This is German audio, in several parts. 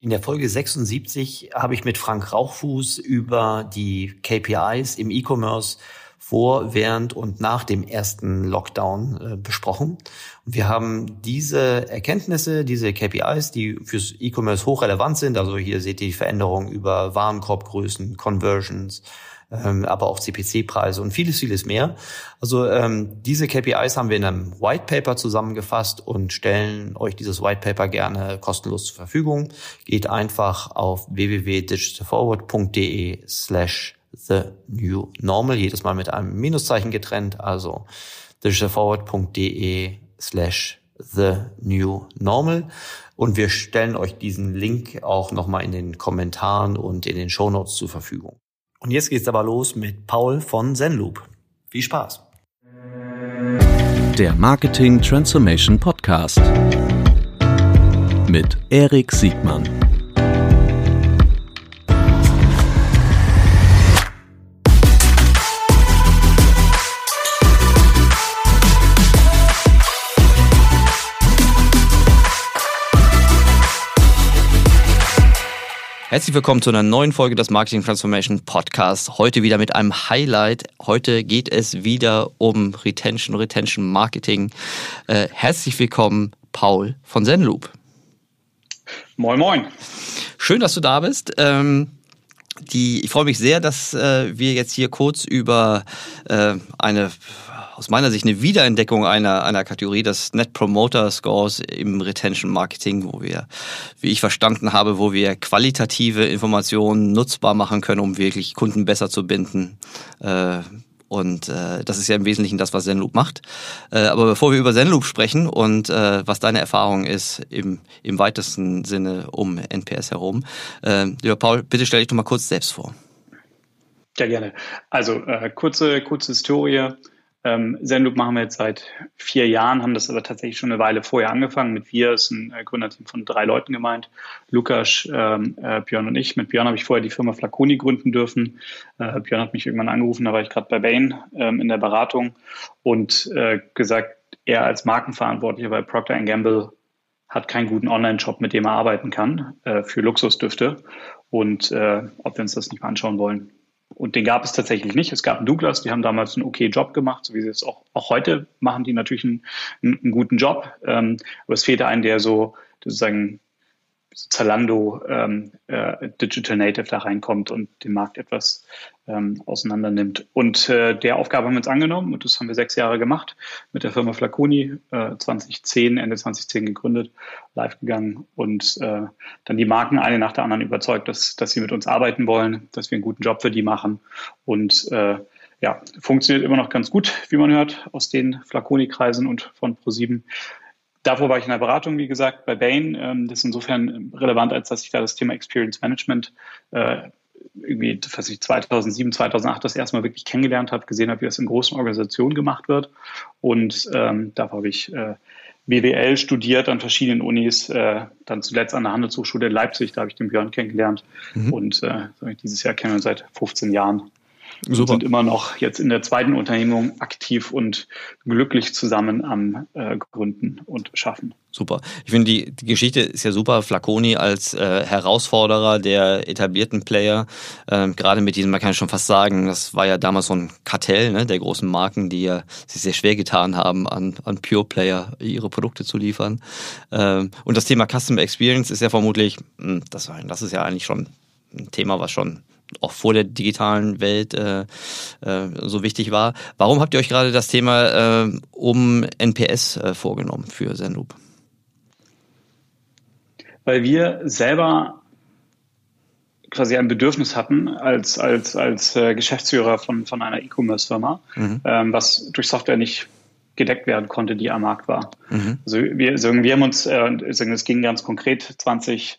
In der Folge 76 habe ich mit Frank Rauchfuß über die KPIs im E-Commerce vor, während und nach dem ersten Lockdown äh, besprochen. Und wir haben diese Erkenntnisse, diese KPIs, die fürs E-Commerce hochrelevant sind, also hier seht ihr die Veränderungen über Warenkorbgrößen, Conversions, ähm, aber auch CPC-Preise und vieles, vieles mehr. Also ähm, diese KPIs haben wir in einem White Paper zusammengefasst und stellen euch dieses White Paper gerne kostenlos zur Verfügung. Geht einfach auf www.digitalforward.de slash the new normal, jedes Mal mit einem Minuszeichen getrennt, also digitalforward.de slash the new normal. Und wir stellen euch diesen Link auch nochmal in den Kommentaren und in den Show Notes zur Verfügung. Und jetzt geht's aber los mit Paul von Zenloop. Viel Spaß. Der Marketing Transformation Podcast mit Erik Siegmann. Herzlich willkommen zu einer neuen Folge des Marketing Transformation Podcast. Heute wieder mit einem Highlight. Heute geht es wieder um Retention, Retention Marketing. Äh, herzlich willkommen, Paul von Zenloop. Moin, moin. Schön, dass du da bist. Ähm, die, ich freue mich sehr, dass äh, wir jetzt hier kurz über äh, eine aus meiner Sicht eine Wiederentdeckung einer, einer Kategorie, das Net Promoter Scores im Retention Marketing, wo wir, wie ich verstanden habe, wo wir qualitative Informationen nutzbar machen können, um wirklich Kunden besser zu binden. Äh, und äh, das ist ja im Wesentlichen das, was Zenloop macht. Äh, aber bevor wir über Zenloop sprechen und was deine Erfahrung ist im, im weitesten Sinne um NPS herum, lieber Paul, bitte stell dich doch mal kurz selbst vor. Ja, gerne. Also äh, kurze, kurze Historie. Ähm, Zenloop machen wir jetzt seit vier Jahren, haben das aber tatsächlich schon eine Weile vorher angefangen. Mit wir ist ein äh, Gründerteam von drei Leuten gemeint. Lukas, ähm, äh, Björn und ich. Mit Björn habe ich vorher die Firma Flaconi gründen dürfen. Äh, Björn hat mich irgendwann angerufen, da war ich gerade bei Bain ähm, in der Beratung und äh, gesagt, er als Markenverantwortlicher bei Procter Gamble hat keinen guten Online-Shop, mit dem er arbeiten kann äh, für Luxusdüfte und äh, ob wir uns das nicht mal anschauen wollen. Und den gab es tatsächlich nicht. Es gab einen Douglas, die haben damals einen okay Job gemacht, so wie sie es auch, auch heute machen, die natürlich einen, einen guten Job. Ähm, aber es fehlte einen, der so sozusagen Zalando ähm, äh, Digital Native da reinkommt und den Markt etwas ähm, auseinander nimmt. Und äh, der Aufgabe haben wir uns angenommen und das haben wir sechs Jahre gemacht mit der Firma Flaconi, äh, 2010, Ende 2010 gegründet, live gegangen und äh, dann die Marken eine nach der anderen überzeugt, dass, dass sie mit uns arbeiten wollen, dass wir einen guten Job für die machen und äh, ja, funktioniert immer noch ganz gut, wie man hört, aus den Flaconi-Kreisen und von ProSieben. Davor war ich in der Beratung, wie gesagt, bei Bain. Ähm, das ist insofern relevant, als dass ich da das Thema Experience Management äh, irgendwie, was ich 2007, 2008 das erste Mal wirklich kennengelernt habe, gesehen habe, wie das in großen Organisationen gemacht wird. Und ähm, da habe ich äh, BWL studiert an verschiedenen Unis, äh, dann zuletzt an der Handelshochschule in Leipzig, da habe ich den Björn kennengelernt. Mhm. Und äh, dieses Jahr kennen wir seit 15 Jahren. Super. sind immer noch jetzt in der zweiten Unternehmung aktiv und glücklich zusammen am äh, Gründen und Schaffen. Super. Ich finde, die, die Geschichte ist ja super. Flaconi als äh, Herausforderer der etablierten Player, äh, gerade mit diesem, man kann schon fast sagen, das war ja damals so ein Kartell ne, der großen Marken, die ja sich sehr schwer getan haben, an, an Pure Player ihre Produkte zu liefern. Ähm, und das Thema Customer Experience ist ja vermutlich, hm, das, das ist ja eigentlich schon ein Thema, was schon auch vor der digitalen Welt äh, äh, so wichtig war. Warum habt ihr euch gerade das Thema äh, um NPS äh, vorgenommen für Zenloop? Weil wir selber quasi ein Bedürfnis hatten als, als, als äh, Geschäftsführer von, von einer E-Commerce-Firma, mhm. ähm, was durch Software nicht gedeckt werden konnte, die am Markt war. Mhm. Also wir, also wir haben uns, äh, es ging ganz konkret 20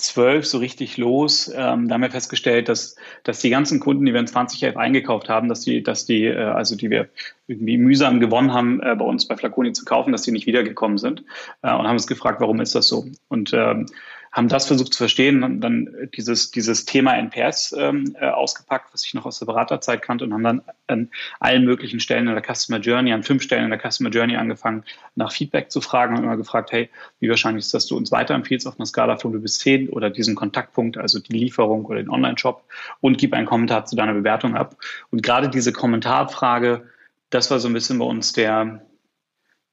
zwölf so richtig los. Ähm, da haben wir festgestellt, dass, dass die ganzen Kunden, die wir in 2011 eingekauft haben, dass die, dass die, äh, also die wir irgendwie mühsam gewonnen haben, äh, bei uns bei Flaconi zu kaufen, dass die nicht wiedergekommen sind. Äh, und haben uns gefragt, warum ist das so? Und ähm, haben das versucht zu verstehen und dann dieses, dieses Thema NPS ähm, äh, ausgepackt, was ich noch aus der Beraterzeit kannte und haben dann an allen möglichen Stellen in der Customer Journey, an fünf Stellen in der Customer Journey angefangen, nach Feedback zu fragen und immer gefragt, hey, wie wahrscheinlich ist, dass du uns weiterempfiehlst auf einer Skala von 0 bis 10 oder diesen Kontaktpunkt, also die Lieferung oder den Online-Shop und gib einen Kommentar zu deiner Bewertung ab. Und gerade diese Kommentarfrage, das war so ein bisschen bei uns der,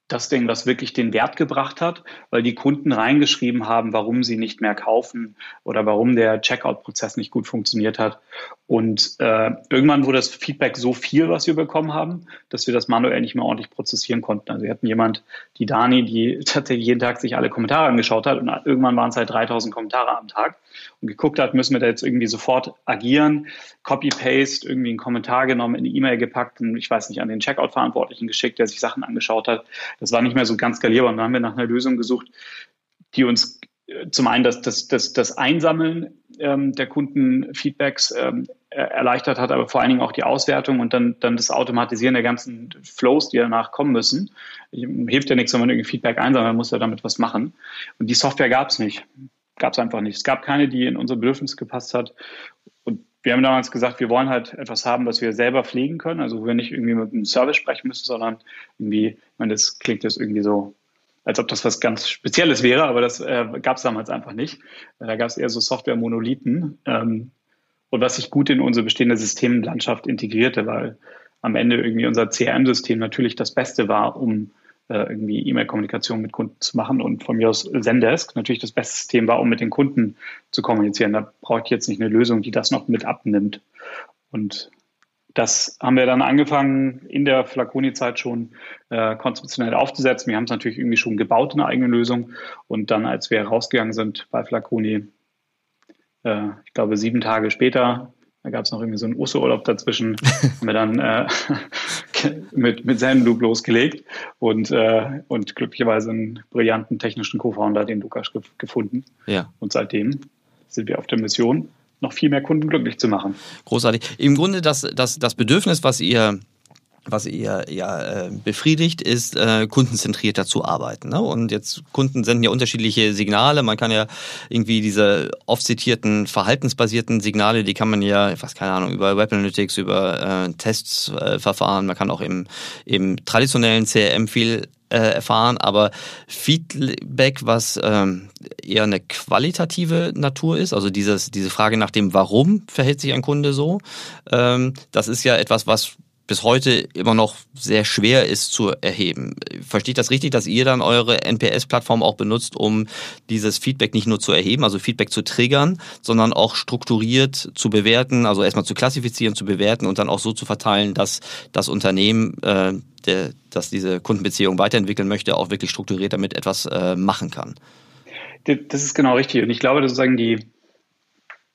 das Ding, was wirklich den Wert gebracht hat, weil die Kunden reingeschrieben haben, warum sie nicht mehr kaufen oder warum der Checkout-Prozess nicht gut funktioniert hat. Und äh, irgendwann wurde das Feedback so viel, was wir bekommen haben, dass wir das manuell nicht mehr ordentlich prozessieren konnten. Also wir hatten jemand, die Dani, die tatsächlich jeden Tag sich alle Kommentare angeschaut hat und irgendwann waren es halt 3000 Kommentare am Tag und geguckt hat, müssen wir da jetzt irgendwie sofort agieren, Copy-Paste, irgendwie einen Kommentar genommen, in eine E-Mail gepackt und ich weiß nicht, an den Checkout-Verantwortlichen geschickt, der sich Sachen angeschaut hat. Das war nicht mehr so ganz skalierbar und dann haben wir nach einer Lösung gesucht, die uns äh, zum einen das, das, das, das Einsammeln ähm, der Kundenfeedbacks ähm, erleichtert hat, aber vor allen Dingen auch die Auswertung und dann, dann das Automatisieren der ganzen Flows, die danach kommen müssen. Hilft ja nichts, wenn man irgendwie Feedback einsammelt, man muss ja damit was machen. Und die Software gab es nicht gab es einfach nicht. Es gab keine, die in unser Bedürfnis gepasst hat. Und wir haben damals gesagt, wir wollen halt etwas haben, was wir selber pflegen können. Also wo wir nicht irgendwie mit einem Service sprechen müssen, sondern irgendwie, ich meine, das klingt jetzt irgendwie so, als ob das was ganz Spezielles wäre, aber das äh, gab es damals einfach nicht. Da gab es eher so Software-Monolithen. Ähm, und was sich gut in unsere bestehende Systemlandschaft integrierte, weil am Ende irgendwie unser CRM-System natürlich das Beste war, um irgendwie E-Mail-Kommunikation mit Kunden zu machen und von mir aus Zendesk natürlich das beste System war, um mit den Kunden zu kommunizieren. Da brauche ich jetzt nicht eine Lösung, die das noch mit abnimmt. Und das haben wir dann angefangen in der Flaconi-Zeit schon äh, konzeptionell aufzusetzen. Wir haben es natürlich irgendwie schon gebaut, eine eigene Lösung. Und dann, als wir rausgegangen sind bei Flaconi, äh, ich glaube sieben Tage später, da gab es noch irgendwie so einen Osterurlaub dazwischen, haben wir dann äh, mit, mit Zenloop losgelegt und, äh, und glücklicherweise einen brillanten technischen Co-Founder, den Lukas, ge gefunden. Ja. Und seitdem sind wir auf der Mission, noch viel mehr Kunden glücklich zu machen. Großartig. Im Grunde das, das, das Bedürfnis, was ihr was ihr ja äh, befriedigt, ist äh, kundenzentrierter zu arbeiten. Ne? Und jetzt Kunden senden ja unterschiedliche Signale. Man kann ja irgendwie diese oft zitierten verhaltensbasierten Signale, die kann man ja, ich weiß keine Ahnung, über Web Analytics, über äh, Tests äh, verfahren. Man kann auch im, im traditionellen CRM viel äh, erfahren, aber Feedback, was ähm, eher eine qualitative Natur ist, also dieses, diese Frage nach dem Warum verhält sich ein Kunde so, ähm, das ist ja etwas, was bis heute immer noch sehr schwer ist zu erheben. Verstehe ich das richtig, dass ihr dann eure NPS-Plattform auch benutzt, um dieses Feedback nicht nur zu erheben, also Feedback zu triggern, sondern auch strukturiert zu bewerten, also erstmal zu klassifizieren, zu bewerten und dann auch so zu verteilen, dass das Unternehmen, äh, der, das diese Kundenbeziehung weiterentwickeln möchte, auch wirklich strukturiert damit etwas äh, machen kann? Das ist genau richtig. Und ich glaube, sozusagen die,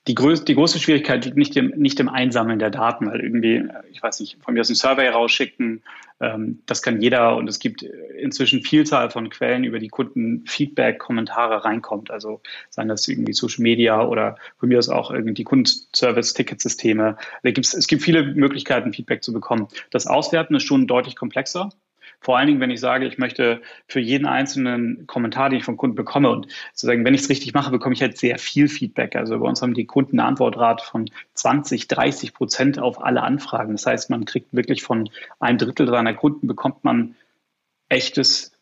die, größ die große Schwierigkeit liegt nicht im, nicht im Einsammeln der Daten, weil irgendwie, ich weiß nicht, von mir aus ein Survey rausschicken, ähm, das kann jeder und es gibt inzwischen Vielzahl von Quellen, über die Kunden Feedback, Kommentare reinkommt. Also seien das irgendwie Social Media oder von mir aus auch irgendwie Kundenservice-Ticketsysteme. Es gibt viele Möglichkeiten, Feedback zu bekommen. Das Auswerten ist schon deutlich komplexer. Vor allen Dingen, wenn ich sage, ich möchte für jeden einzelnen Kommentar, den ich vom Kunden bekomme und sozusagen, wenn ich es richtig mache, bekomme ich halt sehr viel Feedback. Also bei uns haben die Kunden eine Antwortrate von 20, 30 Prozent auf alle Anfragen. Das heißt, man kriegt wirklich von einem Drittel seiner Kunden bekommt man echtes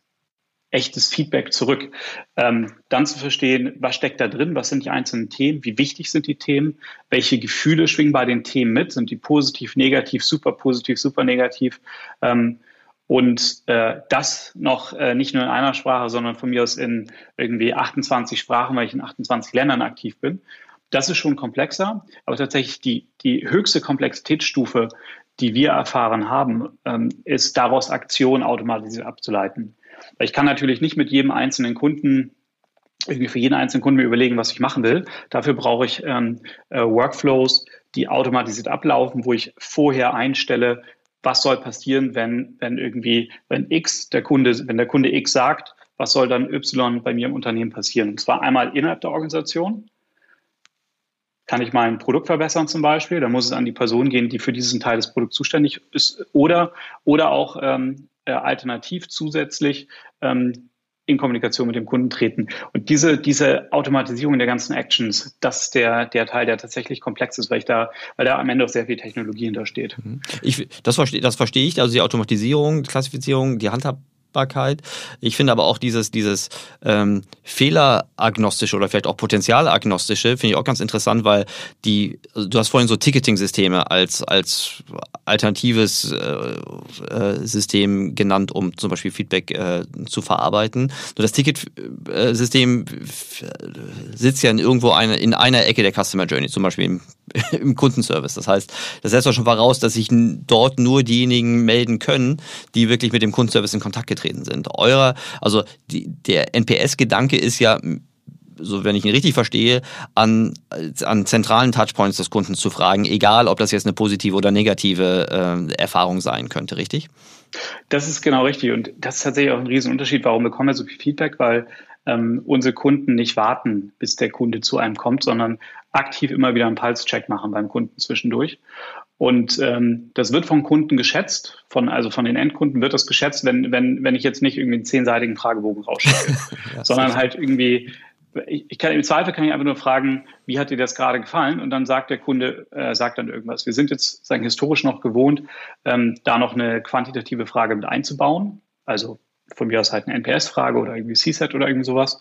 echtes Feedback zurück. Ähm, dann zu verstehen, was steckt da drin, was sind die einzelnen Themen, wie wichtig sind die Themen, welche Gefühle schwingen bei den Themen mit, sind die positiv, negativ, super positiv, super negativ. Ähm, und äh, das noch äh, nicht nur in einer Sprache, sondern von mir aus in irgendwie 28 Sprachen, weil ich in 28 Ländern aktiv bin. Das ist schon komplexer, aber tatsächlich die, die höchste Komplexitätsstufe, die wir erfahren haben, ähm, ist daraus Aktionen automatisiert abzuleiten. Weil ich kann natürlich nicht mit jedem einzelnen Kunden irgendwie für jeden einzelnen Kunden mir überlegen, was ich machen will. Dafür brauche ich ähm, äh, Workflows, die automatisiert ablaufen, wo ich vorher einstelle, was soll passieren, wenn, wenn irgendwie, wenn X, der Kunde, wenn der Kunde X sagt, was soll dann Y bei mir im Unternehmen passieren? Und zwar einmal innerhalb der Organisation. Kann ich mein Produkt verbessern zum Beispiel? Da muss es an die Person gehen, die für diesen Teil des Produkts zuständig ist. Oder, oder auch ähm, äh, alternativ zusätzlich ähm, in Kommunikation mit dem Kunden treten. Und diese, diese Automatisierung der ganzen Actions, das ist der, der Teil, der tatsächlich komplex ist, weil ich da, weil da am Ende auch sehr viel Technologie hintersteht. Mhm. Ich, das verstehe, das verstehe ich, also die Automatisierung, Klassifizierung, die Handhab Messbarkeit. Ich finde aber auch dieses, dieses ähm, Fehleragnostische oder vielleicht auch Potenzialagnostische finde ich auch ganz interessant, weil die, also du hast vorhin so Ticketing-Systeme als, als alternatives äh, äh, System genannt, um zum Beispiel Feedback äh, zu verarbeiten. Nur das Ticketsystem sitzt ja in irgendwo eine, in einer Ecke der Customer Journey, zum Beispiel im, im Kundenservice. Das heißt, das setzt doch schon voraus, dass sich dort nur diejenigen melden können, die wirklich mit dem Kundenservice in Kontakt getreten sind. Eurer, also die, der NPS-Gedanke ist ja so wenn ich ihn richtig verstehe, an, an zentralen Touchpoints des Kunden zu fragen, egal ob das jetzt eine positive oder negative äh, Erfahrung sein könnte, richtig? Das ist genau richtig und das ist tatsächlich auch ein Riesenunterschied. Warum bekommen wir so viel Feedback? Weil ähm, unsere Kunden nicht warten, bis der Kunde zu einem kommt, sondern aktiv immer wieder einen Pulse-Check machen beim Kunden zwischendurch. Und ähm, das wird von Kunden geschätzt, von, also von den Endkunden wird das geschätzt, wenn, wenn, wenn ich jetzt nicht irgendwie einen zehnseitigen Fragebogen rausschicke, ja, sondern halt irgendwie, ich, ich kann im Zweifel kann ich einfach nur fragen, wie hat dir das gerade gefallen? Und dann sagt der Kunde, äh, sagt dann irgendwas. Wir sind jetzt sagen historisch noch gewohnt, ähm, da noch eine quantitative Frage mit einzubauen. Also von mir aus halt eine NPS-Frage oder irgendwie CSAT oder irgend sowas.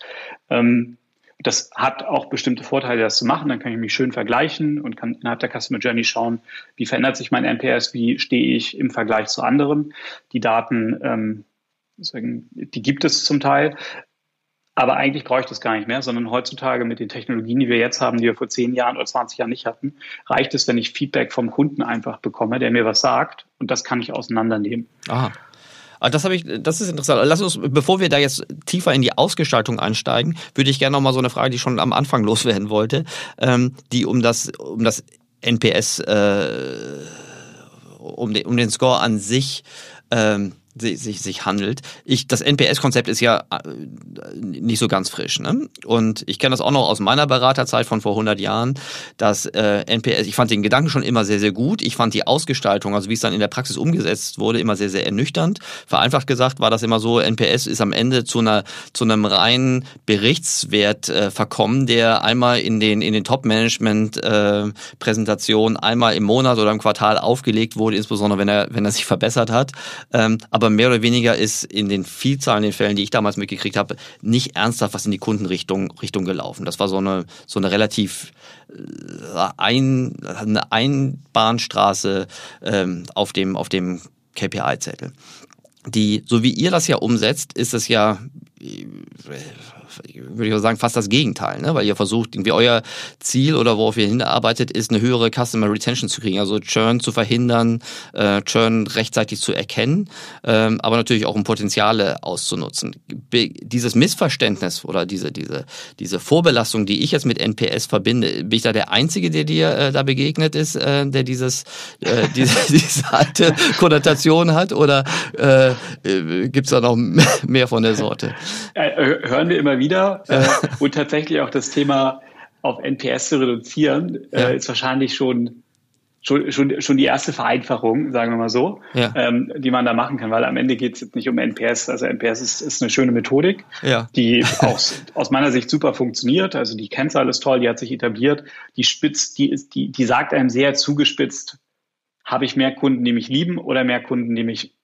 Ähm, das hat auch bestimmte Vorteile, das zu machen. Dann kann ich mich schön vergleichen und kann innerhalb der Customer Journey schauen, wie verändert sich mein NPS, wie stehe ich im Vergleich zu anderen. Die Daten, ähm, die gibt es zum Teil. Aber eigentlich brauche ich das gar nicht mehr, sondern heutzutage mit den Technologien, die wir jetzt haben, die wir vor 10 Jahren oder 20 Jahren nicht hatten, reicht es, wenn ich Feedback vom Kunden einfach bekomme, der mir was sagt und das kann ich auseinandernehmen. Aha. Ah, das habe ich, das ist interessant. Lass uns, bevor wir da jetzt tiefer in die Ausgestaltung einsteigen, würde ich gerne noch mal so eine Frage, die ich schon am Anfang loswerden wollte, ähm, die um das, um das NPS, äh, um, den, um den Score an sich ähm, sich, sich handelt. Ich, das NPS-Konzept ist ja äh, nicht so ganz frisch. Ne? Und ich kenne das auch noch aus meiner Beraterzeit von vor 100 Jahren, dass äh, NPS, ich fand den Gedanken schon immer sehr, sehr gut. Ich fand die Ausgestaltung, also wie es dann in der Praxis umgesetzt wurde, immer sehr, sehr ernüchternd. Vereinfacht gesagt war das immer so, NPS ist am Ende zu einer zu einem reinen Berichtswert äh, verkommen, der einmal in den, in den Top-Management-Präsentationen äh, einmal im Monat oder im Quartal aufgelegt wurde, insbesondere wenn er, wenn er sich verbessert hat. Ähm, aber mehr oder weniger ist in den Vielzahlen der Fällen, die ich damals mitgekriegt habe, nicht ernsthaft was in die Kundenrichtung Richtung gelaufen. Das war so eine, so eine relativ äh, ein, eine Einbahnstraße ähm, auf dem, auf dem KPI-Zettel. Die, so wie ihr das ja umsetzt, ist es ja würde ich sagen, fast das Gegenteil, ne? weil ihr versucht, irgendwie euer Ziel oder worauf ihr hinarbeitet, ist eine höhere Customer Retention zu kriegen, also Churn zu verhindern, äh, Churn rechtzeitig zu erkennen, ähm, aber natürlich auch um Potenziale auszunutzen. Be dieses Missverständnis oder diese, diese, diese Vorbelastung, die ich jetzt mit NPS verbinde, bin ich da der Einzige, der dir äh, da begegnet ist, äh, der dieses, äh, diese, diese alte Konnotation hat oder äh, äh, gibt es da noch mehr von der Sorte? Äh, hören wir immer wieder. Äh, und tatsächlich auch das Thema auf NPS zu reduzieren, äh, ja. ist wahrscheinlich schon, schon, schon, schon die erste Vereinfachung, sagen wir mal so, ja. ähm, die man da machen kann, weil am Ende geht es jetzt nicht um NPS. Also NPS ist, ist eine schöne Methodik, ja. die auch aus meiner Sicht super funktioniert. Also die Kennzahl ist toll, die hat sich etabliert, die spitzt, die ist, die, die sagt einem sehr zugespitzt, habe ich mehr Kunden, die mich lieben oder mehr Kunden, die mich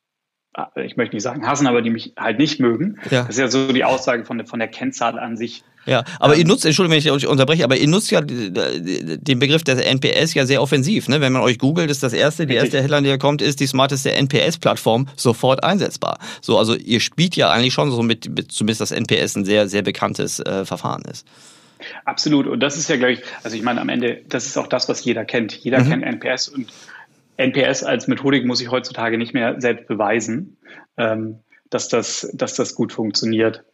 ich möchte nicht sagen hassen, aber die mich halt nicht mögen. Ja. Das ist ja so die Aussage von, von der Kennzahl an sich. Ja, aber ähm, ihr nutzt, Entschuldigung, wenn ich euch unterbreche, aber ihr nutzt ja den Begriff des NPS ja sehr offensiv. Ne? Wenn man euch googelt, ist das erste, die erste Headline, die da kommt, ist die smarteste NPS-Plattform sofort einsetzbar. So, also ihr spielt ja eigentlich schon so mit, mit zumindest das NPS ein sehr, sehr bekanntes äh, Verfahren ist. Absolut. Und das ist ja, glaube ich, also ich meine, am Ende, das ist auch das, was jeder kennt. Jeder mhm. kennt NPS und NPS als Methodik muss ich heutzutage nicht mehr selbst beweisen, ähm, dass, das, dass das gut funktioniert.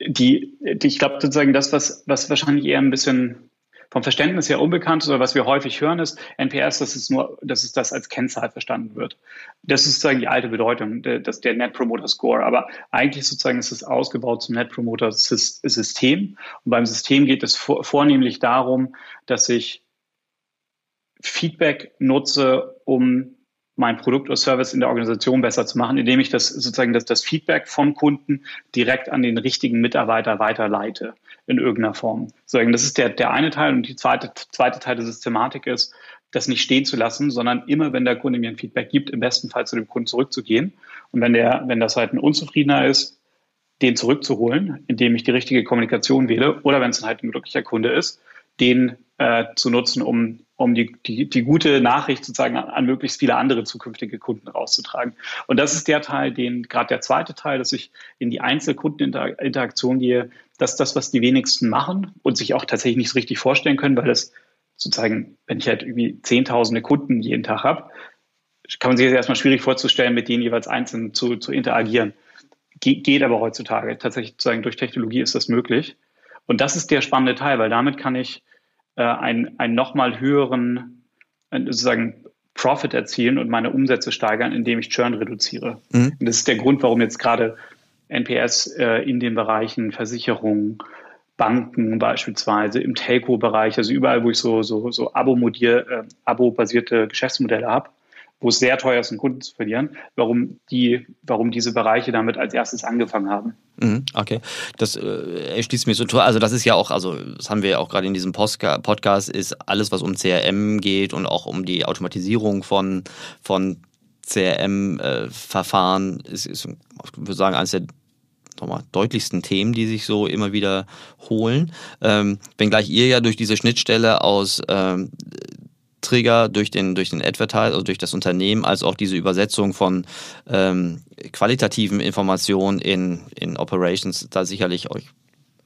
Die, die ich glaube sozusagen das, was, was wahrscheinlich eher ein bisschen vom Verständnis her unbekannt ist oder was wir häufig hören, ist NPS, dass es nur, dass es das als Kennzahl verstanden wird. Das ist sozusagen die alte Bedeutung, der, das, der Net Promoter Score. Aber eigentlich sozusagen ist es ausgebaut zum Net Promoter System. Und beim System geht es vor, vornehmlich darum, dass ich Feedback nutze, um mein Produkt oder Service in der Organisation besser zu machen, indem ich das sozusagen das, das Feedback vom Kunden direkt an den richtigen Mitarbeiter weiterleite in irgendeiner Form. Das ist der, der eine Teil und die zweite, zweite Teil der Systematik ist, das nicht stehen zu lassen, sondern immer, wenn der Kunde mir ein Feedback gibt, im besten Fall zu dem Kunden zurückzugehen. Und wenn der, wenn das halt ein Unzufriedener ist, den zurückzuholen, indem ich die richtige Kommunikation wähle, oder wenn es halt ein glücklicher Kunde ist, den äh, zu nutzen, um, um die, die, die gute Nachricht sozusagen an, an möglichst viele andere zukünftige Kunden rauszutragen. Und das ist der Teil, den gerade der zweite Teil, dass ich in die Einzelkundeninteraktion gehe, dass das, was die wenigsten machen und sich auch tatsächlich nicht so richtig vorstellen können, weil es sozusagen, wenn ich halt irgendwie zehntausende Kunden jeden Tag habe, kann man sich jetzt erstmal schwierig vorzustellen, mit denen jeweils einzeln zu, zu interagieren. Ge geht aber heutzutage. Tatsächlich sozusagen durch Technologie ist das möglich. Und das ist der spannende Teil, weil damit kann ich äh, einen, einen nochmal höheren äh, sozusagen Profit erzielen und meine Umsätze steigern, indem ich Churn reduziere. Mhm. Und das ist der Grund, warum jetzt gerade NPS äh, in den Bereichen Versicherung, Banken beispielsweise, im Telco-Bereich, also überall, wo ich so, so, so Abo-basierte äh, Abo Geschäftsmodelle habe, wo es sehr teuer ist, einen Kunden zu verlieren, warum, die, warum diese Bereiche damit als erstes angefangen haben. Mhm, okay, das äh, erschließt mir so toll. Also das ist ja auch, also das haben wir ja auch gerade in diesem Podcast, ist alles, was um CRM geht und auch um die Automatisierung von, von CRM-Verfahren, äh, ist, ist, ich würde sagen, eines der nochmal, deutlichsten Themen, die sich so immer wieder holen. Ähm, wenngleich ihr ja durch diese Schnittstelle aus ähm, Trigger durch den, durch den Advertiser, also durch das Unternehmen, als auch diese Übersetzung von ähm, qualitativen Informationen in, in Operations da sicherlich euch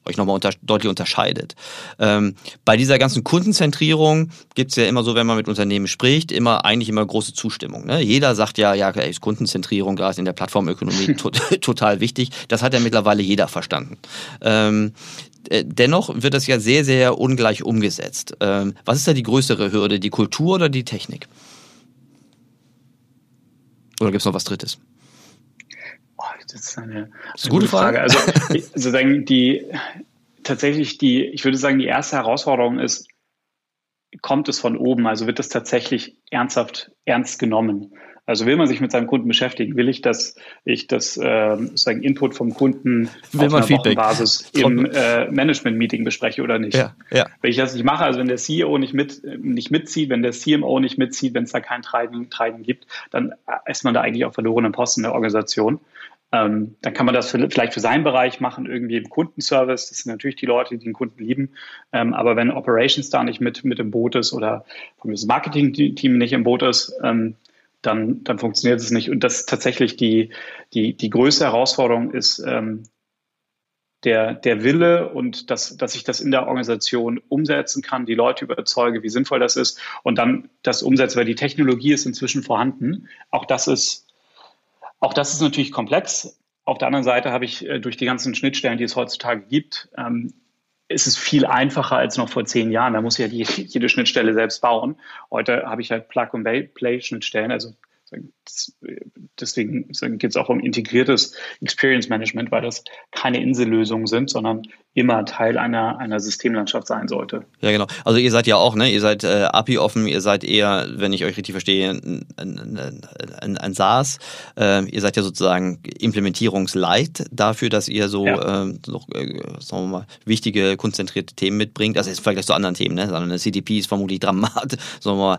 euch nochmal unter, deutlich unterscheidet. Ähm, bei dieser ganzen Kundenzentrierung gibt es ja immer so, wenn man mit Unternehmen spricht, immer eigentlich immer große Zustimmung. Ne? Jeder sagt ja, ja, ey, Kundenzentrierung, gerade in der Plattformökonomie to total wichtig. Das hat ja mittlerweile jeder verstanden. Ähm, äh, dennoch wird das ja sehr, sehr ungleich umgesetzt. Ähm, was ist da die größere Hürde, die Kultur oder die Technik? Oder gibt es noch was Drittes? Oh, das ist eine, eine das ist eine gute Frage. Frage. Also sozusagen die tatsächlich die, ich würde sagen, die erste Herausforderung ist, kommt es von oben? Also wird das tatsächlich ernsthaft ernst genommen? Also will man sich mit seinem Kunden beschäftigen, will ich, dass ich das äh, sozusagen Input vom Kunden will auf einer Feedback. Wochenbasis im äh, Management-Meeting bespreche oder nicht. Ja, ja. Wenn ich das nicht mache, also wenn der CEO nicht, mit, nicht mitzieht, wenn der CMO nicht mitzieht, wenn es da kein Treiben, Treiben gibt, dann ist man da eigentlich auf verlorenen Posten der Organisation. Ähm, dann kann man das für, vielleicht für seinen Bereich machen, irgendwie im Kundenservice. Das sind natürlich die Leute, die den Kunden lieben. Ähm, aber wenn Operations da nicht mit, mit im Boot ist oder das Marketing-Team nicht im Boot ist, ähm, dann, dann funktioniert es nicht. Und das ist tatsächlich die, die, die größte Herausforderung ist ähm, der, der Wille und dass, dass ich das in der Organisation umsetzen kann, die Leute überzeuge, wie sinnvoll das ist und dann das umsetze, weil die Technologie ist inzwischen vorhanden. Auch das ist, auch das ist natürlich komplex. Auf der anderen Seite habe ich äh, durch die ganzen Schnittstellen, die es heutzutage gibt, ähm, ist es viel einfacher als noch vor zehn Jahren. Da muss ich ja die, jede Schnittstelle selbst bauen. Heute habe ich halt Plug-and-Play-Schnittstellen, also deswegen geht es auch um integriertes Experience Management, weil das keine Insellösungen sind, sondern immer Teil einer, einer Systemlandschaft sein sollte. Ja, genau. Also ihr seid ja auch, ne? Ihr seid äh, API-offen, ihr seid eher, wenn ich euch richtig verstehe, ein, ein, ein, ein SaaS. Äh, ihr seid ja sozusagen Implementierungsleit dafür, dass ihr so ja. äh, noch, äh, sagen wir mal, wichtige, konzentrierte Themen mitbringt. Also jetzt im Vergleich zu anderen Themen, ne? Sondern eine CDP ist vermutlich dramatisch, sagen wir mal,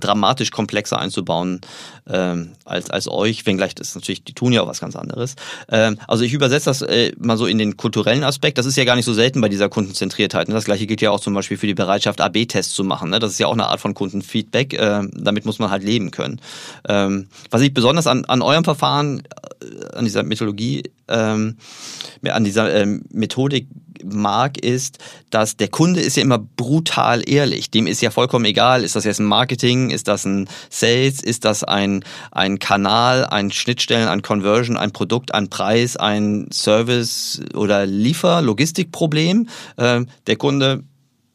dramatisch komplexer einzubauen ähm, als, als euch, wenngleich das natürlich, die tun ja auch was ganz anderes. Ähm, also ich übersetze das äh, mal so in den kulturellen Aspekt. Das ist ja gar nicht so selten bei dieser Kundenzentriertheit. Ne? Das gleiche gilt ja auch zum Beispiel für die Bereitschaft, AB-Tests zu machen. Ne? Das ist ja auch eine Art von Kundenfeedback. Äh, damit muss man halt leben können. Ähm, was ich besonders an, an eurem Verfahren, äh, an dieser Methodologie, ähm, an dieser ähm, Methodik mag, ist, dass der Kunde ist ja immer brutal ehrlich. Dem ist ja vollkommen egal, ist das jetzt ein Marketing, ist das ein Sales, ist das ein, ein Kanal, ein Schnittstellen, ein Conversion, ein Produkt, ein Preis, ein Service oder Liefer-, Logistikproblem. Äh, der Kunde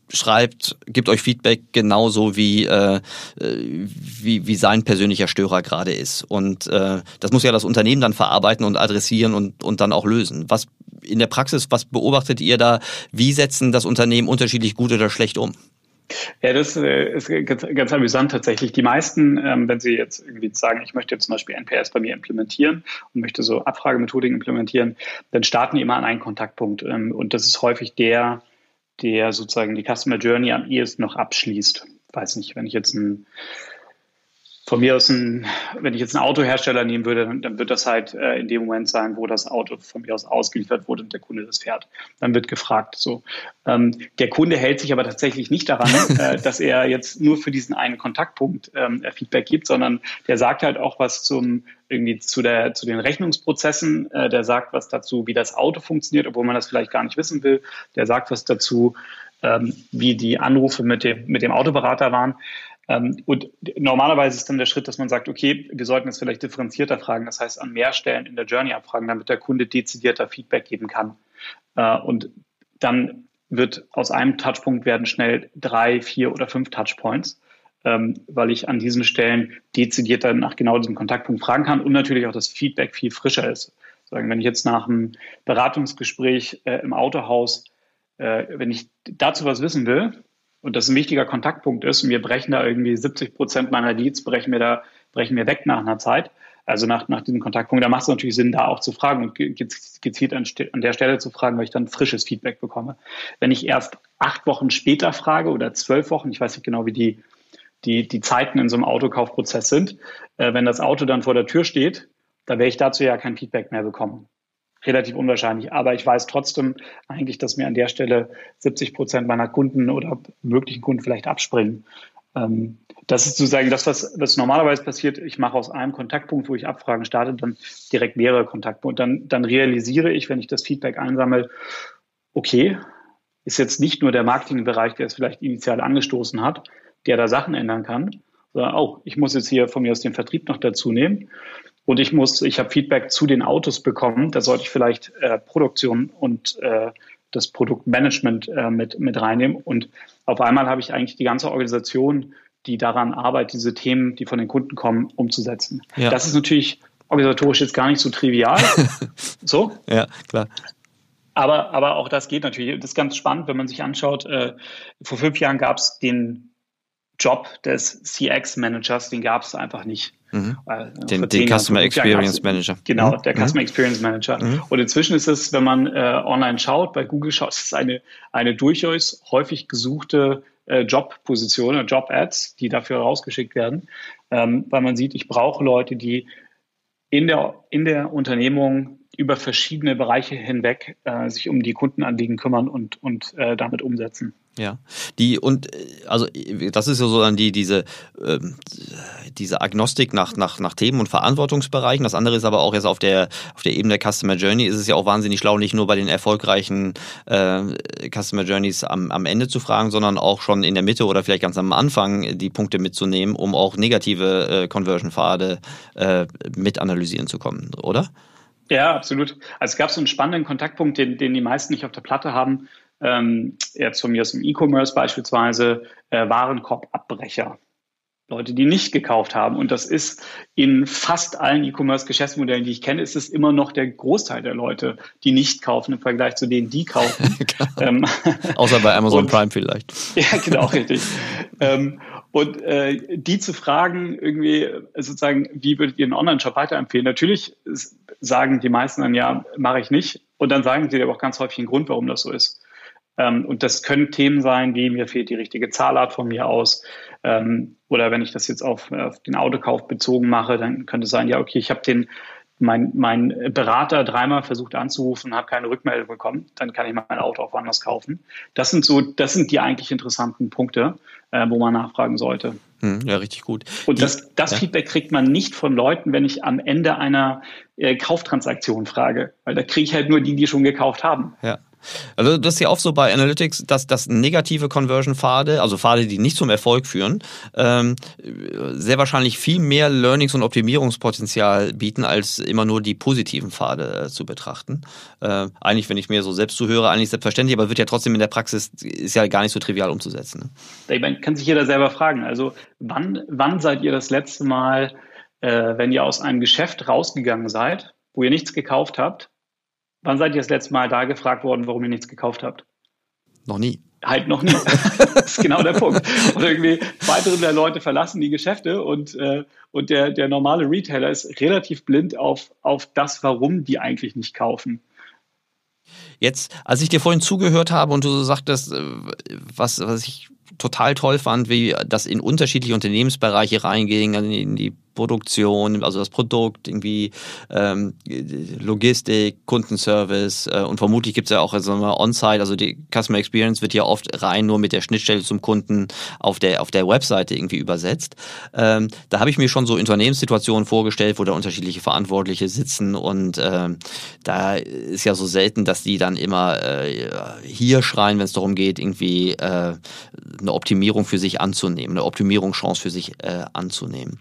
schreibt, gibt euch Feedback genauso wie, äh, wie, wie sein persönlicher Störer gerade ist. Und äh, das muss ja das Unternehmen dann verarbeiten und adressieren und, und dann auch lösen. Was in der Praxis, was beobachtet ihr da? Wie setzen das Unternehmen unterschiedlich gut oder schlecht um? Ja, das äh, ist ganz, ganz amüsant tatsächlich. Die meisten, ähm, wenn sie jetzt irgendwie sagen, ich möchte zum Beispiel NPS bei mir implementieren und möchte so Abfragemethodik implementieren, dann starten die immer an einen Kontaktpunkt. Ähm, und das ist häufig der, der sozusagen die Customer Journey am ehesten noch abschließt. Weiß nicht, wenn ich jetzt ein von mir aus ein, wenn ich jetzt einen Autohersteller nehmen würde, dann, dann wird das halt äh, in dem Moment sein, wo das Auto von mir aus ausgeliefert wurde und der Kunde das fährt. Dann wird gefragt. So, ähm, der Kunde hält sich aber tatsächlich nicht daran, äh, dass er jetzt nur für diesen einen Kontaktpunkt ähm, Feedback gibt, sondern der sagt halt auch was zum irgendwie zu der zu den Rechnungsprozessen. Äh, der sagt was dazu, wie das Auto funktioniert, obwohl man das vielleicht gar nicht wissen will. Der sagt was dazu, ähm, wie die Anrufe mit dem mit dem Autoberater waren. Ähm, und normalerweise ist dann der Schritt, dass man sagt, okay, wir sollten es vielleicht differenzierter fragen, das heißt an mehr Stellen in der Journey abfragen, damit der Kunde dezidierter Feedback geben kann. Äh, und dann wird aus einem Touchpunkt werden schnell drei, vier oder fünf Touchpoints, ähm, weil ich an diesen Stellen dezidierter nach genau diesem Kontaktpunkt fragen kann und natürlich auch das Feedback viel frischer ist. Wenn ich jetzt nach einem Beratungsgespräch äh, im Autohaus, äh, wenn ich dazu was wissen will, und das ein wichtiger Kontaktpunkt ist und wir brechen da irgendwie 70 Prozent meiner Leads, brechen wir da, brechen wir weg nach einer Zeit, also nach, nach diesem Kontaktpunkt, da macht es natürlich Sinn, da auch zu fragen und gezielt an, der Stelle zu fragen, weil ich dann frisches Feedback bekomme. Wenn ich erst acht Wochen später frage oder zwölf Wochen, ich weiß nicht genau, wie die, die, die Zeiten in so einem Autokaufprozess sind, äh, wenn das Auto dann vor der Tür steht, da werde ich dazu ja kein Feedback mehr bekommen relativ unwahrscheinlich. Aber ich weiß trotzdem eigentlich, dass mir an der Stelle 70 Prozent meiner Kunden oder möglichen Kunden vielleicht abspringen. Ähm, das ist sozusagen das, was, was normalerweise passiert. Ich mache aus einem Kontaktpunkt, wo ich Abfragen starte, dann direkt mehrere Kontaktpunkte. Dann, dann realisiere ich, wenn ich das Feedback einsammle, okay, ist jetzt nicht nur der Marketingbereich, der es vielleicht initial angestoßen hat, der da Sachen ändern kann, sondern auch, ich muss jetzt hier von mir aus den Vertrieb noch dazu nehmen. Und ich muss, ich habe Feedback zu den Autos bekommen. Da sollte ich vielleicht äh, Produktion und äh, das Produktmanagement äh, mit, mit reinnehmen. Und auf einmal habe ich eigentlich die ganze Organisation, die daran arbeitet, diese Themen, die von den Kunden kommen, umzusetzen. Ja. Das ist natürlich organisatorisch jetzt gar nicht so trivial. so? Ja, klar. Aber, aber auch das geht natürlich. Das ist ganz spannend, wenn man sich anschaut. Äh, vor fünf Jahren gab es den Job des CX-Managers, den gab es einfach nicht. Mhm. Äh, den, den Customer Experience Manager. Genau, mhm. der Customer mhm. Experience Manager. Mhm. Und inzwischen ist es, wenn man äh, online schaut, bei Google schaut, ist es eine, eine durchaus häufig gesuchte äh, Jobposition, äh, Job-Ads, die dafür rausgeschickt werden, ähm, weil man sieht, ich brauche Leute, die in der, in der Unternehmung über verschiedene Bereiche hinweg äh, sich um die Kundenanliegen kümmern und, und äh, damit umsetzen. Ja, die und äh, also das ist ja so dann die diese äh, diese Agnostik nach nach nach Themen und Verantwortungsbereichen. Das andere ist aber auch jetzt auf der auf der Ebene der Customer Journey ist es ja auch wahnsinnig schlau, nicht nur bei den erfolgreichen äh, Customer Journeys am, am Ende zu fragen, sondern auch schon in der Mitte oder vielleicht ganz am Anfang die Punkte mitzunehmen, um auch negative äh, Conversion-Pfade äh, mit analysieren zu kommen, oder? Ja, absolut. Also es gab so einen spannenden Kontaktpunkt, den, den die meisten nicht auf der Platte haben ähm, jetzt von mir aus dem E-Commerce beispielsweise, äh, Warenkorbabbrecher. Leute, die nicht gekauft haben. Und das ist in fast allen E-Commerce-Geschäftsmodellen, die ich kenne, ist es immer noch der Großteil der Leute, die nicht kaufen im Vergleich zu denen, die kaufen. ähm, Außer bei Amazon und, Prime vielleicht. Ja, genau, richtig. ähm, und äh, die zu fragen, irgendwie sozusagen, wie würdet ihr einen Online-Shop weiterempfehlen? Natürlich sagen die meisten dann, ja, mache ich nicht. Und dann sagen sie aber auch ganz häufig einen Grund, warum das so ist. Ähm, und das können Themen sein, wie mir fehlt die richtige Zahlart von mir aus. Ähm, oder wenn ich das jetzt auf, auf den Autokauf bezogen mache, dann könnte es sein, ja, okay, ich habe den mein, mein Berater dreimal versucht anzurufen, habe keine Rückmeldung bekommen, dann kann ich mein Auto auch woanders kaufen. Das sind so, das sind die eigentlich interessanten Punkte, äh, wo man nachfragen sollte. Hm, ja, richtig gut. Und das, das ja. Feedback kriegt man nicht von Leuten, wenn ich am Ende einer äh, Kauftransaktion frage, weil da kriege ich halt nur die, die schon gekauft haben. Ja. Also das ist ja oft so bei Analytics, dass, dass negative Conversion-Pfade, also Pfade, die nicht zum Erfolg führen, ähm, sehr wahrscheinlich viel mehr Learnings und Optimierungspotenzial bieten, als immer nur die positiven Pfade äh, zu betrachten. Äh, eigentlich, wenn ich mir so selbst zuhöre, eigentlich selbstverständlich, aber wird ja trotzdem in der Praxis, ist ja gar nicht so trivial umzusetzen. Ne? Man kann sich jeder selber fragen, also wann, wann seid ihr das letzte Mal, äh, wenn ihr aus einem Geschäft rausgegangen seid, wo ihr nichts gekauft habt, Wann seid ihr das letzte Mal da gefragt worden, warum ihr nichts gekauft habt? Noch nie. Halt noch nie. das ist genau der Punkt. Und irgendwie zwei Drittel der Leute verlassen die Geschäfte und, äh, und der, der normale Retailer ist relativ blind auf, auf das, warum die eigentlich nicht kaufen. Jetzt, als ich dir vorhin zugehört habe und du so sagtest, äh, was, was ich total toll fand, wie das in unterschiedliche Unternehmensbereiche reinging, also in die Produktion, also das Produkt, irgendwie ähm, Logistik, Kundenservice äh, und vermutlich gibt es ja auch also On-Site, also die Customer Experience wird ja oft rein nur mit der Schnittstelle zum Kunden auf der, auf der Webseite irgendwie übersetzt. Ähm, da habe ich mir schon so Unternehmenssituationen vorgestellt, wo da unterschiedliche Verantwortliche sitzen und ähm, da ist ja so selten, dass die dann immer äh, hier schreien, wenn es darum geht, irgendwie äh, eine Optimierung für sich anzunehmen, eine Optimierungschance für sich äh, anzunehmen.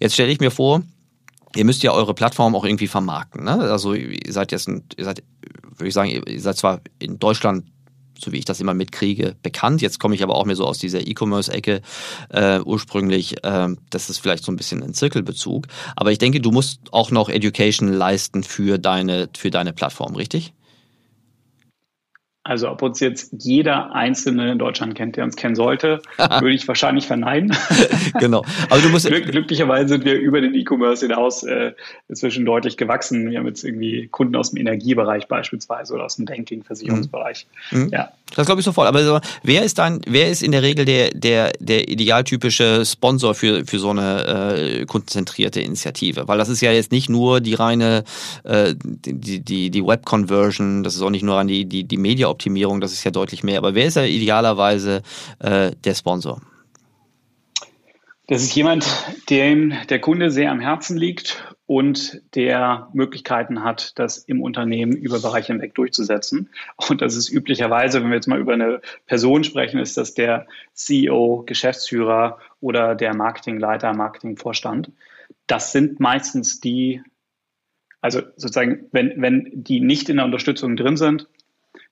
Jetzt stelle ich mir vor, ihr müsst ja eure Plattform auch irgendwie vermarkten. Ne? Also ihr seid jetzt, ein, ihr seid, würde ich sagen, ihr seid zwar in Deutschland so wie ich das immer mitkriege, bekannt. Jetzt komme ich aber auch mehr so aus dieser E-Commerce-Ecke äh, ursprünglich. Äh, das ist vielleicht so ein bisschen ein Zirkelbezug. Aber ich denke, du musst auch noch Education leisten für deine, für deine Plattform, richtig? Also ob uns jetzt jeder Einzelne in Deutschland kennt, der uns kennen sollte, würde ich wahrscheinlich verneinen. genau. Aber du musst Glück, glücklicherweise sind wir über den E-Commerce hinaus äh, inzwischen deutlich gewachsen. Wir haben jetzt irgendwie Kunden aus dem Energiebereich beispielsweise oder aus dem Banking, Versicherungsbereich. Mhm. mhm. Ja. Das glaube ich sofort. Aber so, wer ist dann, wer ist in der Regel der, der, der idealtypische Sponsor für, für so eine äh, kundenzentrierte Initiative? Weil das ist ja jetzt nicht nur die reine äh, die, die, die Web-Conversion, das ist auch nicht nur an die, die, die Media Optimierung, das ist ja deutlich mehr. Aber wer ist ja idealerweise äh, der Sponsor? Das ist jemand, dem der Kunde sehr am Herzen liegt und der Möglichkeiten hat, das im Unternehmen über Bereiche hinweg durchzusetzen. Und das ist üblicherweise, wenn wir jetzt mal über eine Person sprechen, ist das der CEO, Geschäftsführer oder der Marketingleiter, Marketingvorstand. Das sind meistens die, also sozusagen, wenn, wenn die nicht in der Unterstützung drin sind,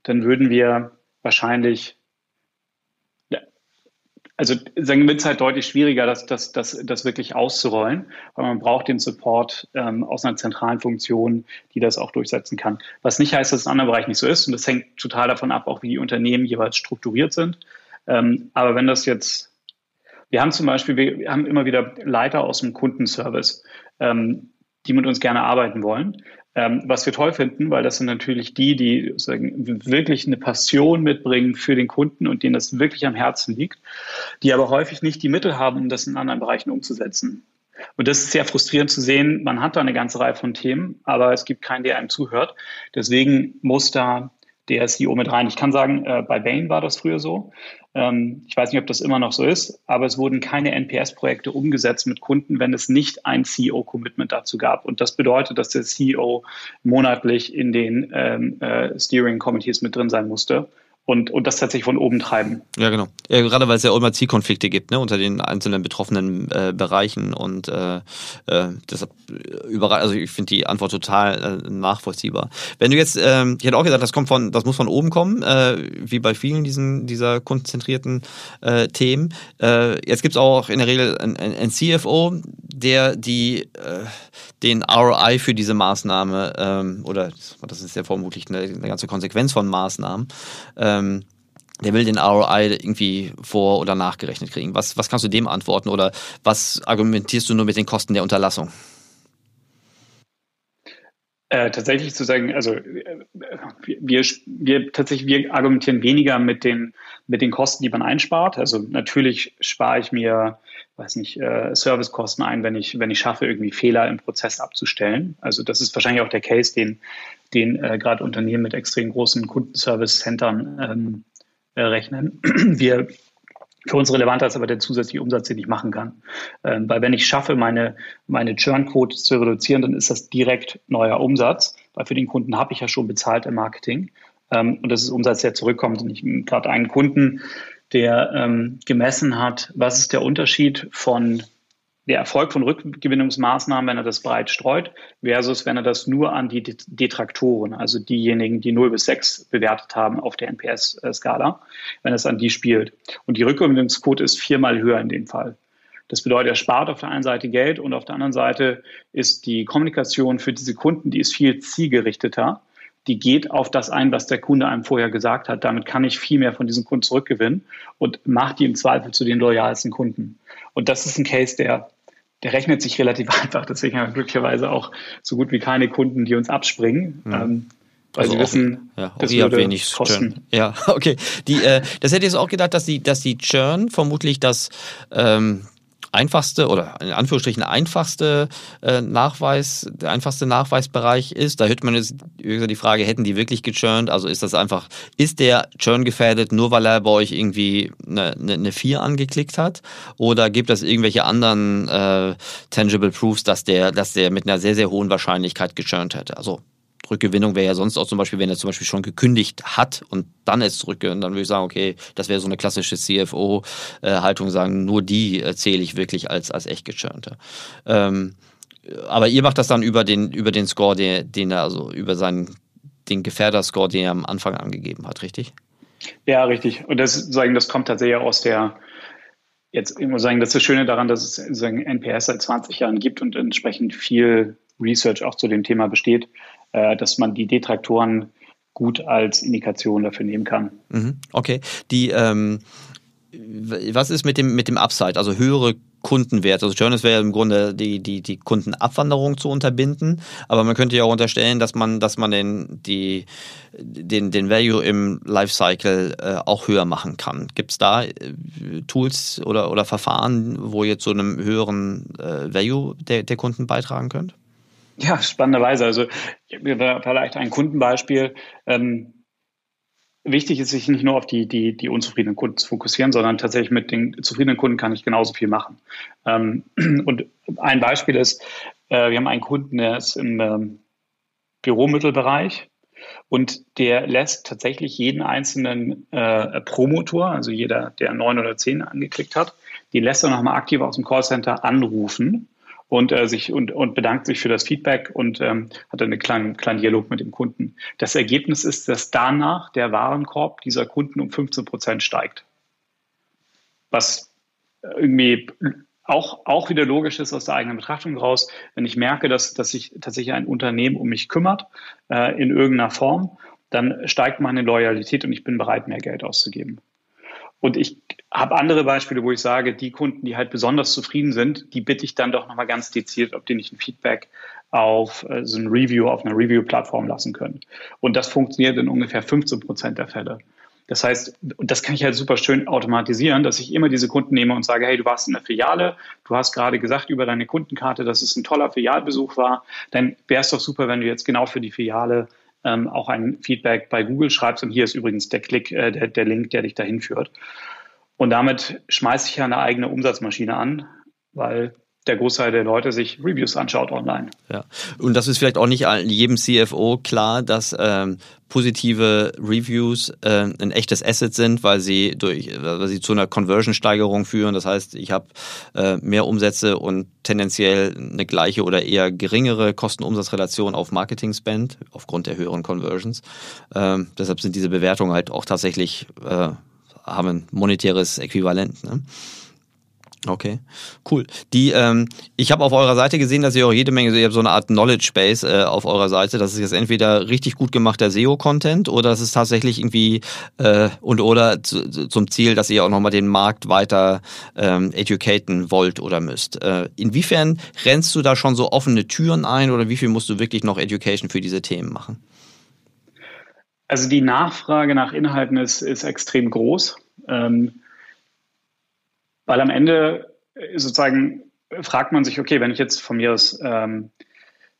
dann würden wir wahrscheinlich, also sagen wird es halt deutlich schwieriger, das, das, das, das wirklich auszurollen, weil man braucht den Support ähm, aus einer zentralen Funktion, die das auch durchsetzen kann. Was nicht heißt, dass es in anderen Bereichen nicht so ist und das hängt total davon ab, auch wie die Unternehmen jeweils strukturiert sind. Ähm, aber wenn das jetzt wir haben zum Beispiel, wir haben immer wieder Leiter aus dem Kundenservice, ähm, die mit uns gerne arbeiten wollen. Ähm, was wir toll finden, weil das sind natürlich die, die sagen, wirklich eine Passion mitbringen für den Kunden und denen das wirklich am Herzen liegt, die aber häufig nicht die Mittel haben, um das in anderen Bereichen umzusetzen. Und das ist sehr frustrierend zu sehen. Man hat da eine ganze Reihe von Themen, aber es gibt keinen, der einem zuhört. Deswegen muss da der CEO mit rein. Ich kann sagen, äh, bei Bain war das früher so. Ähm, ich weiß nicht, ob das immer noch so ist, aber es wurden keine NPS-Projekte umgesetzt mit Kunden, wenn es nicht ein CEO-Commitment dazu gab. Und das bedeutet, dass der CEO monatlich in den ähm, äh, Steering Committees mit drin sein musste und, und das tatsächlich von oben treiben. Ja, genau. Ja, gerade weil es ja immer Zielkonflikte gibt ne, unter den einzelnen betroffenen äh, Bereichen und äh, äh, deshalb äh, überall, also ich finde die Antwort total äh, nachvollziehbar. Wenn du jetzt, ähm, ich hätte auch gesagt, das kommt von, das muss von oben kommen, äh, wie bei vielen diesen dieser kundenzentrierten äh, Themen. Äh, jetzt gibt's auch in der Regel ein, ein CFO, der die äh, den ROI für diese Maßnahme ähm, oder das ist ja vermutlich eine, eine ganze Konsequenz von Maßnahmen. Ähm, der will den ROI irgendwie vor- oder nachgerechnet kriegen. Was, was kannst du dem antworten oder was argumentierst du nur mit den Kosten der Unterlassung? Äh, tatsächlich zu sagen, also äh, wir, wir tatsächlich wir argumentieren weniger mit den mit den Kosten, die man einspart. Also natürlich spare ich mir, weiß nicht, äh, Servicekosten ein, wenn ich wenn ich schaffe, irgendwie Fehler im Prozess abzustellen. Also das ist wahrscheinlich auch der Case, den den äh, gerade Unternehmen mit extrem großen Kundenservice-Centern ähm, äh, rechnen. Wir für uns relevanter ist aber der zusätzliche Umsatz, den ich machen kann. Ähm, weil wenn ich schaffe, meine, meine Churn-Quote zu reduzieren, dann ist das direkt neuer Umsatz, weil für den Kunden habe ich ja schon bezahlt im Marketing. Ähm, und das ist Umsatz, der zurückkommt. Und ich gerade einen Kunden, der ähm, gemessen hat, was ist der Unterschied von der Erfolg von Rückgewinnungsmaßnahmen, wenn er das breit streut, versus wenn er das nur an die Detraktoren, also diejenigen, die 0 bis 6 bewertet haben auf der NPS-Skala, wenn er es an die spielt. Und die Rückgewinnungsquote ist viermal höher in dem Fall. Das bedeutet, er spart auf der einen Seite Geld und auf der anderen Seite ist die Kommunikation für diese Kunden, die ist viel zielgerichteter die geht auf das ein, was der Kunde einem vorher gesagt hat. Damit kann ich viel mehr von diesen Kunden zurückgewinnen und macht die im Zweifel zu den loyalsten Kunden. Und das ist ein Case, der, der rechnet sich relativ einfach. Deswegen haben wir glücklicherweise auch so gut wie keine Kunden, die uns abspringen. Mhm. Ähm, weil also sie wissen, ja, das würde wenig kosten. Churn. Ja, okay. Die, äh, das hätte ich jetzt auch gedacht, dass die, dass die Churn vermutlich das ähm, einfachste oder in Anführungsstrichen einfachste äh, Nachweis, der einfachste Nachweisbereich ist. Da hört man jetzt die Frage, hätten die wirklich gechurnt? Also ist das einfach, ist der Churn gefährdet, nur weil er bei euch irgendwie eine, eine, eine 4 angeklickt hat? Oder gibt es irgendwelche anderen äh, Tangible Proofs, dass der, dass der mit einer sehr, sehr hohen Wahrscheinlichkeit gechurnt hätte? Also Rückgewinnung wäre ja sonst auch zum Beispiel, wenn er zum Beispiel schon gekündigt hat und dann es zurückgehört, dann würde ich sagen, okay, das wäre so eine klassische CFO-Haltung, sagen, nur die zähle ich wirklich als, als echt gechurnte. Ähm, aber ihr macht das dann über den, über den Score, den, den er, also über seinen, den Gefährder-Score, den er am Anfang angegeben hat, richtig? Ja, richtig. Und das, sagen, das kommt tatsächlich aus der, jetzt, ich muss sagen, das ist das Schöne daran, dass es sagen, NPS seit 20 Jahren gibt und entsprechend viel Research auch zu dem Thema besteht. Äh, dass man die Detraktoren gut als Indikation dafür nehmen kann. Mhm, okay. Die, ähm, was ist mit dem, mit dem Upside, also höhere Kundenwerte? Also Journals wäre im Grunde die, die, die Kundenabwanderung zu unterbinden, aber man könnte ja auch unterstellen, dass man, dass man den, die, den, den Value im Lifecycle äh, auch höher machen kann. Gibt es da äh, Tools oder, oder Verfahren, wo ihr zu einem höheren äh, Value der, der Kunden beitragen könnt? Ja, spannenderweise. Also vielleicht ein Kundenbeispiel. Ähm, wichtig ist, sich nicht nur auf die, die, die unzufriedenen Kunden zu fokussieren, sondern tatsächlich mit den zufriedenen Kunden kann ich genauso viel machen. Ähm, und ein Beispiel ist, äh, wir haben einen Kunden, der ist im ähm, Büromittelbereich und der lässt tatsächlich jeden einzelnen äh, Promotor, also jeder, der neun oder zehn angeklickt hat, die lässt er nochmal aktiv aus dem Callcenter anrufen und äh, sich und, und bedankt sich für das Feedback und ähm, hat einen kleinen, kleinen Dialog mit dem Kunden. Das Ergebnis ist, dass danach der Warenkorb dieser Kunden um 15 Prozent steigt. Was irgendwie auch, auch wieder logisch ist aus der eigenen Betrachtung heraus, wenn ich merke, dass, dass sich tatsächlich ein Unternehmen um mich kümmert äh, in irgendeiner Form, dann steigt meine Loyalität und ich bin bereit, mehr Geld auszugeben. Und ich habe andere Beispiele, wo ich sage, die Kunden, die halt besonders zufrieden sind, die bitte ich dann doch nochmal ganz dezidiert, ob die nicht ein Feedback auf äh, so ein Review, auf einer Review-Plattform lassen können. Und das funktioniert in ungefähr 15 Prozent der Fälle. Das heißt, und das kann ich halt super schön automatisieren, dass ich immer diese Kunden nehme und sage, hey, du warst in der Filiale, du hast gerade gesagt über deine Kundenkarte, dass es ein toller Filialbesuch war, dann wäre es doch super, wenn du jetzt genau für die Filiale ähm, auch ein Feedback bei Google schreibst. Und hier ist übrigens der Klick, äh, der, der Link, der dich dahin führt. Und damit schmeiße ich ja eine eigene Umsatzmaschine an, weil der Großteil der Leute sich Reviews anschaut online. Ja, und das ist vielleicht auch nicht jedem CFO klar, dass ähm, positive Reviews äh, ein echtes Asset sind, weil sie durch, weil sie zu einer Conversion-Steigerung führen. Das heißt, ich habe äh, mehr Umsätze und tendenziell eine gleiche oder eher geringere Kosten-Umsatz-Relation auf Marketing-Spend aufgrund der höheren Conversions. Ähm, deshalb sind diese Bewertungen halt auch tatsächlich äh, haben ein monetäres Äquivalent. Ne? Okay, cool. Die, ähm, ich habe auf eurer Seite gesehen, dass ihr auch jede Menge, ihr habt so eine Art Knowledge Base äh, auf eurer Seite. Das ist jetzt entweder richtig gut gemachter SEO-Content oder das ist tatsächlich irgendwie äh, und oder zu, zum Ziel, dass ihr auch nochmal den Markt weiter ähm, educaten wollt oder müsst. Äh, inwiefern rennst du da schon so offene Türen ein oder wie viel musst du wirklich noch Education für diese Themen machen? Also die Nachfrage nach Inhalten ist, ist extrem groß, ähm, weil am Ende äh, sozusagen fragt man sich, okay, wenn ich jetzt von mir aus, ähm,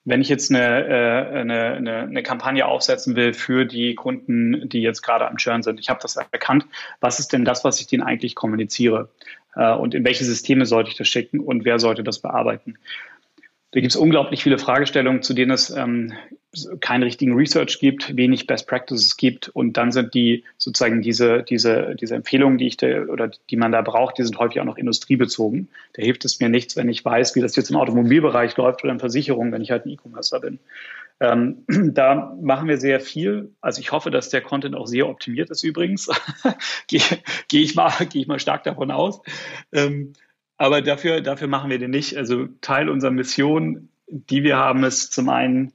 wenn ich jetzt eine, äh, eine, eine, eine, Kampagne aufsetzen will für die Kunden, die jetzt gerade am Churn sind, ich habe das erkannt, was ist denn das, was ich denen eigentlich kommuniziere? Äh, und in welche Systeme sollte ich das schicken und wer sollte das bearbeiten? Da gibt es unglaublich viele Fragestellungen, zu denen es ähm, keinen richtigen Research gibt, wenig Best Practices gibt und dann sind die sozusagen diese, diese, diese Empfehlungen, die ich da, oder die man da braucht, die sind häufig auch noch industriebezogen. Da hilft es mir nichts, wenn ich weiß, wie das jetzt im Automobilbereich läuft oder in Versicherungen, wenn ich halt ein E-Commercer bin. Ähm, da machen wir sehr viel. Also ich hoffe, dass der Content auch sehr optimiert ist übrigens. Gehe geh ich, mal, geh ich mal stark davon aus. Ähm, aber dafür, dafür machen wir den nicht. Also Teil unserer Mission, die wir haben, ist zum einen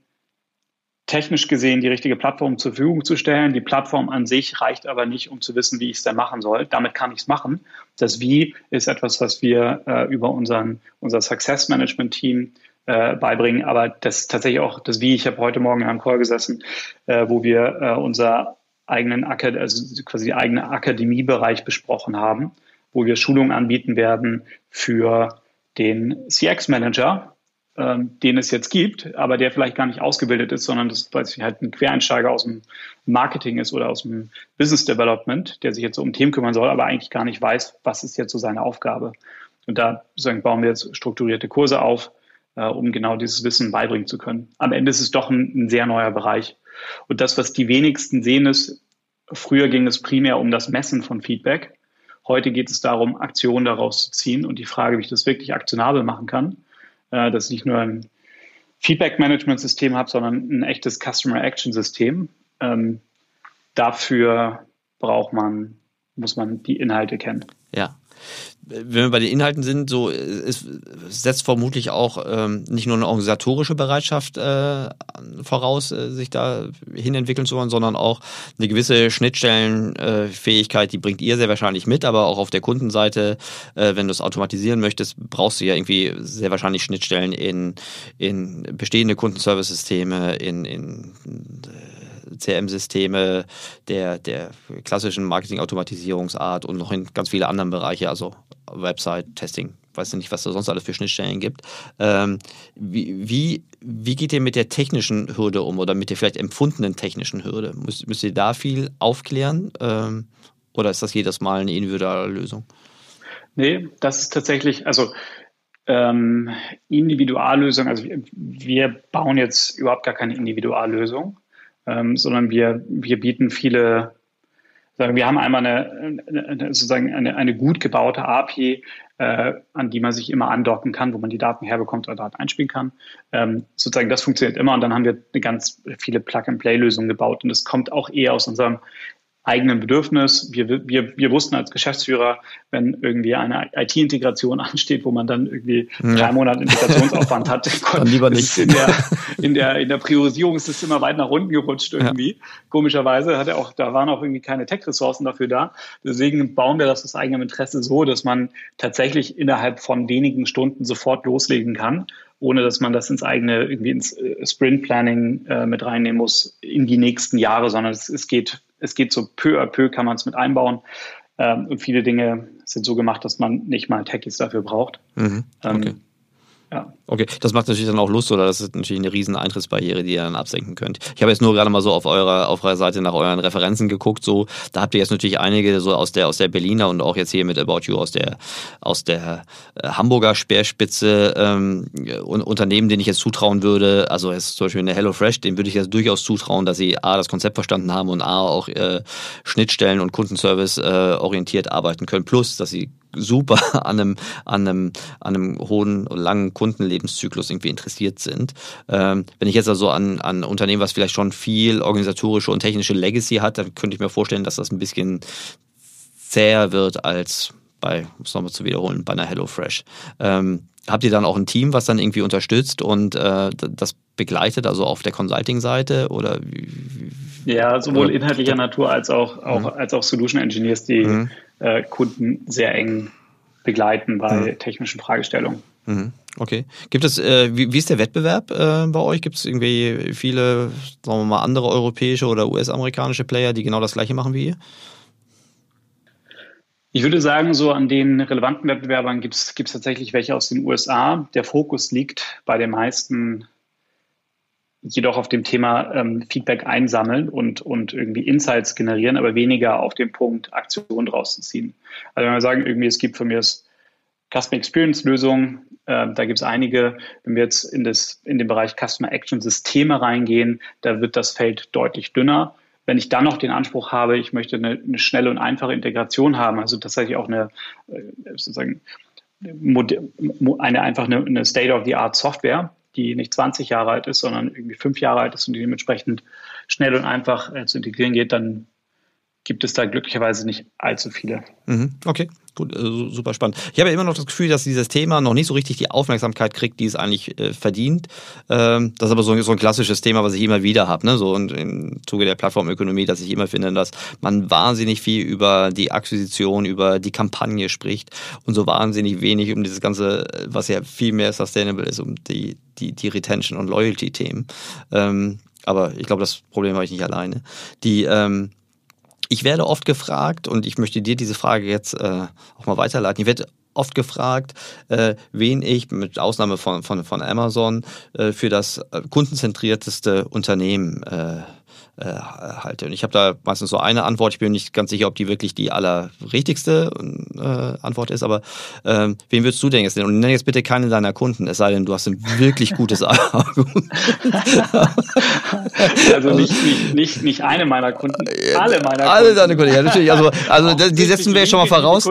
technisch gesehen die richtige Plattform zur Verfügung zu stellen. Die Plattform an sich reicht aber nicht, um zu wissen, wie ich es denn machen soll. Damit kann ich es machen. Das Wie ist etwas, was wir äh, über unseren, unser Success Management Team äh, beibringen. Aber das tatsächlich auch das Wie. Ich habe heute Morgen in einem Call gesessen, äh, wo wir äh, unser eigenen also quasi eigene Akademiebereich besprochen haben, wo wir Schulungen anbieten werden für den CX Manager, ähm, den es jetzt gibt, aber der vielleicht gar nicht ausgebildet ist, sondern das weiß ich, halt ein Quereinsteiger aus dem Marketing ist oder aus dem Business Development, der sich jetzt so um Themen kümmern soll, aber eigentlich gar nicht weiß, was ist jetzt so seine Aufgabe. Und da sagen, bauen wir jetzt strukturierte Kurse auf, äh, um genau dieses Wissen beibringen zu können. Am Ende ist es doch ein, ein sehr neuer Bereich. Und das, was die wenigsten sehen, ist, früher ging es primär um das Messen von Feedback. Heute geht es darum, Aktionen daraus zu ziehen und die Frage, wie ich das wirklich aktionabel machen kann äh, dass ich nicht nur ein Feedback-Management-System habe, sondern ein echtes Customer-Action-System. Ähm, dafür braucht man, muss man die Inhalte kennen. Ja wenn wir bei den Inhalten sind, so es setzt vermutlich auch ähm, nicht nur eine organisatorische Bereitschaft äh, voraus, äh, sich da hin entwickeln zu wollen, sondern auch eine gewisse Schnittstellenfähigkeit, äh, die bringt ihr sehr wahrscheinlich mit, aber auch auf der Kundenseite, äh, wenn du es automatisieren möchtest, brauchst du ja irgendwie sehr wahrscheinlich Schnittstellen in, in bestehende Kundenservice-Systeme, in, in CM-Systeme der, der klassischen Marketing-Automatisierungsart und noch in ganz viele anderen Bereiche, also Website, Testing, weiß nicht, was da sonst alles für Schnittstellen gibt. Ähm, wie, wie, wie geht ihr mit der technischen Hürde um oder mit der vielleicht empfundenen technischen Hürde? Müsst, müsst ihr da viel aufklären ähm, oder ist das jedes Mal eine individuelle Lösung? Nee, das ist tatsächlich, also ähm, Individuallösung, also wir bauen jetzt überhaupt gar keine Individuallösung ähm, sondern wir, wir bieten viele, sagen wir haben einmal eine, eine sozusagen eine, eine gut gebaute API, äh, an die man sich immer andocken kann, wo man die Daten herbekommt oder Daten einspielen kann. Ähm, sozusagen das funktioniert immer und dann haben wir ganz viele Plug-and-Play-Lösungen gebaut und das kommt auch eher aus unserem eigenen Bedürfnis. Wir, wir, wir wussten als Geschäftsführer, wenn irgendwie eine IT-Integration ansteht, wo man dann irgendwie ja. drei Monate Integrationsaufwand hat, dann lieber nicht. In der, in der, in der Priorisierung ist es immer weit nach unten gerutscht irgendwie. Ja. Komischerweise hat er auch, da waren auch irgendwie keine Tech-Ressourcen dafür da. Deswegen bauen wir das aus eigenem Interesse so, dass man tatsächlich innerhalb von wenigen Stunden sofort loslegen kann ohne dass man das ins eigene irgendwie ins äh, Sprint Planning äh, mit reinnehmen muss in die nächsten Jahre, sondern es, es geht es geht so peu à peu, kann man es mit einbauen. Ähm, und viele Dinge sind so gemacht, dass man nicht mal Techies dafür braucht. Mhm. Ähm, okay. Ähm, ja. Okay, das macht natürlich dann auch Lust, oder das ist natürlich eine riesen Eintrittsbarriere, die ihr dann absenken könnt. Ich habe jetzt nur gerade mal so auf eurer, auf eurer Seite nach euren Referenzen geguckt, so, da habt ihr jetzt natürlich einige so aus der, aus der Berliner und auch jetzt hier mit About You aus der, aus der äh, Hamburger Speerspitze, ähm, Unternehmen, denen ich jetzt zutrauen würde, also jetzt zum Beispiel eine HelloFresh, dem würde ich jetzt durchaus zutrauen, dass sie A, das Konzept verstanden haben und A, auch äh, Schnittstellen und Kundenservice äh, orientiert arbeiten können, plus, dass sie super an einem, an einem, an einem hohen, langen Kundenlebenszyklus irgendwie interessiert sind. Ähm, wenn ich jetzt also an, an Unternehmen, was vielleicht schon viel organisatorische und technische Legacy hat, dann könnte ich mir vorstellen, dass das ein bisschen zäher wird als bei, um es nochmal zu wiederholen, bei einer HelloFresh. Ähm, habt ihr dann auch ein Team, was dann irgendwie unterstützt und äh, das begleitet, also auf der Consulting-Seite oder Ja, sowohl inhaltlicher Natur als auch, auch, mhm. als auch Solution Engineers, die mhm äh, Kunden sehr eng begleiten bei mhm. technischen Fragestellungen. Mhm. Okay. Gibt es, äh, wie, wie, ist der Wettbewerb äh, bei euch? Gibt es irgendwie viele, sagen wir mal, andere europäische oder US-amerikanische Player, die genau das gleiche machen wie ihr? Ich würde sagen, so an den relevanten Wettbewerbern gibt es tatsächlich welche aus den USA. Der Fokus liegt bei den meisten jedoch auf dem Thema ähm, Feedback einsammeln und, und irgendwie Insights generieren, aber weniger auf den Punkt Aktion draußen ziehen. Also wenn wir sagen, irgendwie es gibt von mir Customer Experience Lösungen, äh, da gibt es einige. Wenn wir jetzt in, das, in den Bereich Customer Action Systeme reingehen, da wird das Feld deutlich dünner. Wenn ich dann noch den Anspruch habe, ich möchte eine, eine schnelle und einfache Integration haben, also tatsächlich auch eine äh, sozusagen eine einfach eine, eine State-of-the-Art Software, die nicht 20 Jahre alt ist, sondern irgendwie fünf Jahre alt ist und die dementsprechend schnell und einfach äh, zu integrieren geht, dann gibt es da glücklicherweise nicht allzu viele. Mhm, okay. Gut, äh, super spannend. Ich habe immer noch das Gefühl, dass dieses Thema noch nicht so richtig die Aufmerksamkeit kriegt, die es eigentlich äh, verdient. Ähm, das ist aber so, so, ein klassisches Thema, was ich immer wieder habe, ne? so und im Zuge der Plattformökonomie, dass ich immer finde, dass man wahnsinnig viel über die Akquisition, über die Kampagne spricht und so wahnsinnig wenig um dieses ganze, was ja viel mehr sustainable ist, um die, die, die Retention- und Loyalty-Themen. Ähm, aber ich glaube, das Problem habe ich nicht alleine. Die ähm, ich werde oft gefragt, und ich möchte dir diese Frage jetzt äh, auch mal weiterleiten, ich werde oft gefragt, äh, wen ich mit Ausnahme von, von, von Amazon äh, für das äh, kundenzentrierteste Unternehmen äh, halte. Und ich habe da meistens so eine Antwort. Ich bin nicht ganz sicher, ob die wirklich die allerrichtigste äh, Antwort ist, aber ähm, wen würdest du denn jetzt nennen? Und nenn jetzt bitte keine deiner Kunden, es sei denn, du hast ein wirklich gutes Argument. also nicht, nicht, nicht, nicht eine meiner Kunden, alle meiner Kunden. Alle deine Kunden, ja natürlich. Also, also die setzen wir schon mal voraus.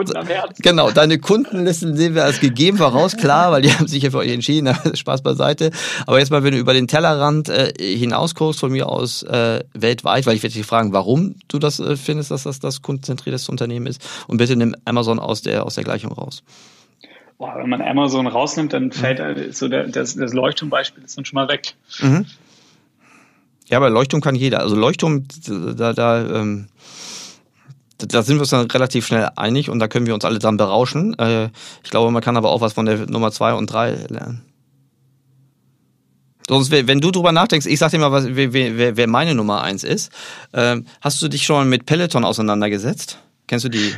Genau, deine Kundenlisten sehen wir als gegeben voraus, klar, weil die haben sich ja für euch entschieden. Spaß beiseite. Aber jetzt mal, wenn du über den Tellerrand äh, hinaus guckst, von mir aus äh, weltweit, weil ich werde dich fragen, warum du das äh, findest, dass das das kundenzentriertes Unternehmen ist. Und bitte nimm Amazon aus der, aus der Gleichung raus. Boah, wenn man Amazon rausnimmt, dann fällt mhm. so der, das, das Leuchtturmbeispiel ist dann schon mal weg. Mhm. Ja, aber Leuchtturm kann jeder. Also Leuchtturm, da, da, ähm, da sind wir uns dann relativ schnell einig und da können wir uns alle dran berauschen. Äh, ich glaube, man kann aber auch was von der Nummer zwei und drei lernen. Sonst, wenn du drüber nachdenkst, ich sag dir mal, was, wer, wer, meine Nummer eins ist. Ähm, hast du dich schon mit Peloton auseinandergesetzt? Kennst du die?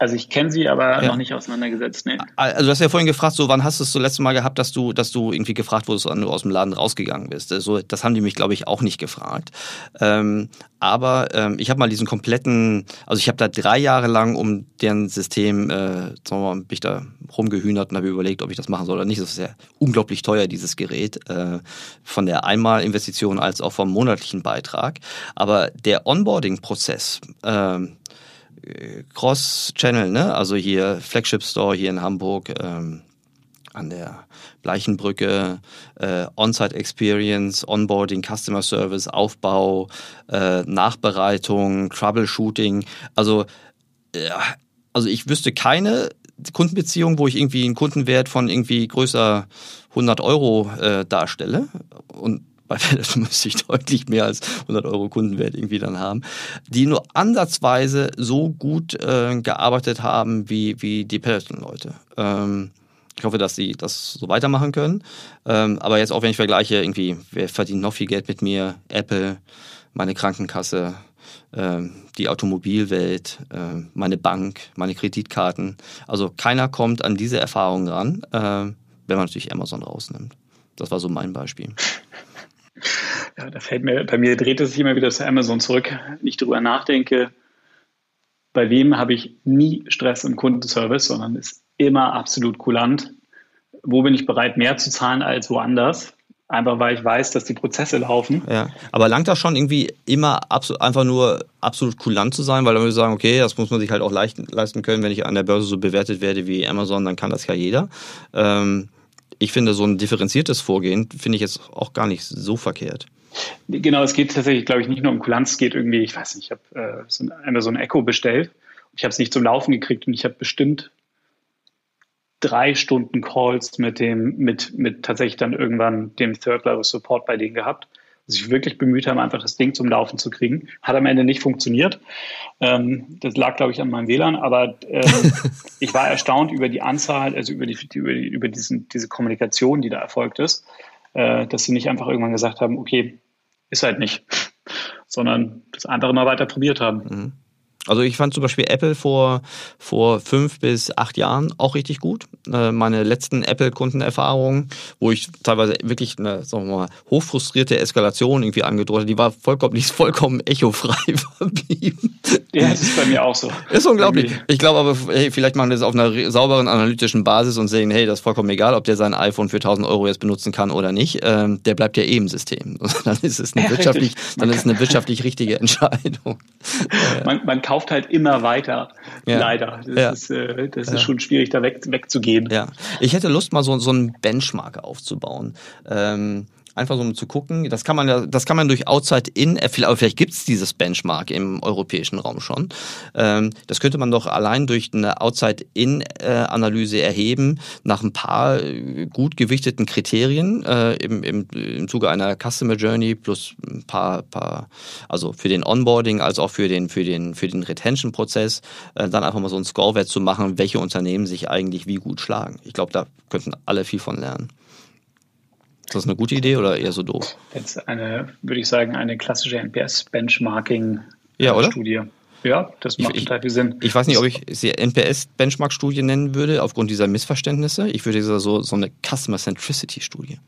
Also ich kenne sie, aber ja. noch nicht auseinandergesetzt. Nee. Also du hast ja vorhin gefragt, so wann hast du es das letzte Mal gehabt, dass du, dass du irgendwie gefragt wurdest, wann du aus dem Laden rausgegangen bist. So, das haben die mich, glaube ich, auch nicht gefragt. Ähm, aber ähm, ich habe mal diesen kompletten, also ich habe da drei Jahre lang um deren System, äh, sagen wir mal, bin ich da rumgehühnert und habe überlegt, ob ich das machen soll oder nicht. Das ist ja unglaublich teuer, dieses Gerät, äh, von der Einmalinvestition als auch vom monatlichen Beitrag. Aber der Onboarding-Prozess, äh, Cross-Channel, ne? also hier Flagship Store hier in Hamburg, ähm, an der Bleichenbrücke, äh, On-Site Experience, Onboarding, Customer Service, Aufbau, äh, Nachbereitung, Troubleshooting. Also, äh, also ich wüsste keine Kundenbeziehung, wo ich irgendwie einen Kundenwert von irgendwie größer 100 Euro äh, darstelle. Und bei Peloton müsste ich deutlich mehr als 100 Euro Kundenwert irgendwie dann haben, die nur ansatzweise so gut äh, gearbeitet haben wie, wie die Peloton-Leute. Ähm, ich hoffe, dass sie das so weitermachen können. Ähm, aber jetzt auch, wenn ich vergleiche, irgendwie, wer verdient noch viel Geld mit mir? Apple, meine Krankenkasse, ähm, die Automobilwelt, äh, meine Bank, meine Kreditkarten. Also keiner kommt an diese Erfahrungen ran, äh, wenn man natürlich Amazon rausnimmt. Das war so mein Beispiel. Ja, da fällt mir, bei mir dreht es sich immer wieder zu Amazon zurück. Wenn ich darüber nachdenke, bei wem habe ich nie Stress im Kundenservice, sondern ist immer absolut kulant. Wo bin ich bereit, mehr zu zahlen als woanders? Einfach weil ich weiß, dass die Prozesse laufen. Ja, aber langt das schon irgendwie immer einfach nur absolut kulant zu sein, weil dann würde ich sagen, okay, das muss man sich halt auch leisten können, wenn ich an der Börse so bewertet werde wie Amazon, dann kann das ja jeder. Ähm, ich finde, so ein differenziertes Vorgehen finde ich jetzt auch gar nicht so verkehrt. Genau, es geht tatsächlich, glaube ich, nicht nur um Kulanz, es geht irgendwie, ich weiß nicht, ich habe äh, so einmal so ein Echo bestellt. Ich habe es nicht zum Laufen gekriegt und ich habe bestimmt drei Stunden Calls mit dem, mit, mit tatsächlich dann irgendwann dem Third-Level-Support bei denen gehabt sich wirklich bemüht haben, einfach das Ding zum Laufen zu kriegen. Hat am Ende nicht funktioniert. Ähm, das lag, glaube ich, an meinem WLAN, aber ähm, ich war erstaunt über die Anzahl, also über, die, über, die, über diesen, diese Kommunikation, die da erfolgt ist, äh, dass sie nicht einfach irgendwann gesagt haben, okay, ist halt nicht, sondern das andere mal weiter probiert haben. Mhm. Also ich fand zum Beispiel Apple vor, vor fünf bis acht Jahren auch richtig gut. Äh, meine letzten Apple-Kundenerfahrungen, wo ich teilweise wirklich eine sagen wir mal, hochfrustrierte Eskalation irgendwie angedroht habe, die war vollkommen, die ist vollkommen echofrei verblieben. Ja, das ist bei mir auch so. Ist unglaublich. Ich glaube aber, hey, vielleicht machen wir das auf einer sauberen analytischen Basis und sehen, hey, das ist vollkommen egal, ob der sein iPhone für 1000 Euro jetzt benutzen kann oder nicht. Ähm, der bleibt ja eh im System. dann ist es eine ja, wirtschaftlich, dann ist es eine wirtschaftlich richtige Entscheidung. Man, man kauft halt immer weiter, ja. leider. Das, ja. ist, äh, das ist schon schwierig, da weg, wegzugehen. Ja, ich hätte Lust, mal so, so einen Benchmark aufzubauen. Ähm, einfach so um zu gucken. Das kann man ja, das kann man durch Outside-In, aber vielleicht gibt es dieses Benchmark im europäischen Raum schon. Ähm, das könnte man doch allein durch eine Outside-In-Analyse erheben, nach ein paar äh, gut gewichteten Kriterien äh, im, im, im Zuge einer Customer Journey plus ein paar, paar also für den Onboarding als auch für den, für den, für den Retention-Prozess, äh, dann einfach mal so einen Scorewert zu machen, welche Unternehmen sich eigentlich wie gut schlagen. Ich glaube, da könnten alle viel von lernen. Ist das eine gute Idee oder eher so doof? Jetzt eine, würde ich sagen, eine klassische NPS-Benchmarking-Studie. Ja, das macht ich, total viel Sinn. Ich weiß nicht, ob ich sie NPS-Benchmark-Studie nennen würde, aufgrund dieser Missverständnisse. Ich würde so, so eine Customer Centricity-Studie. Das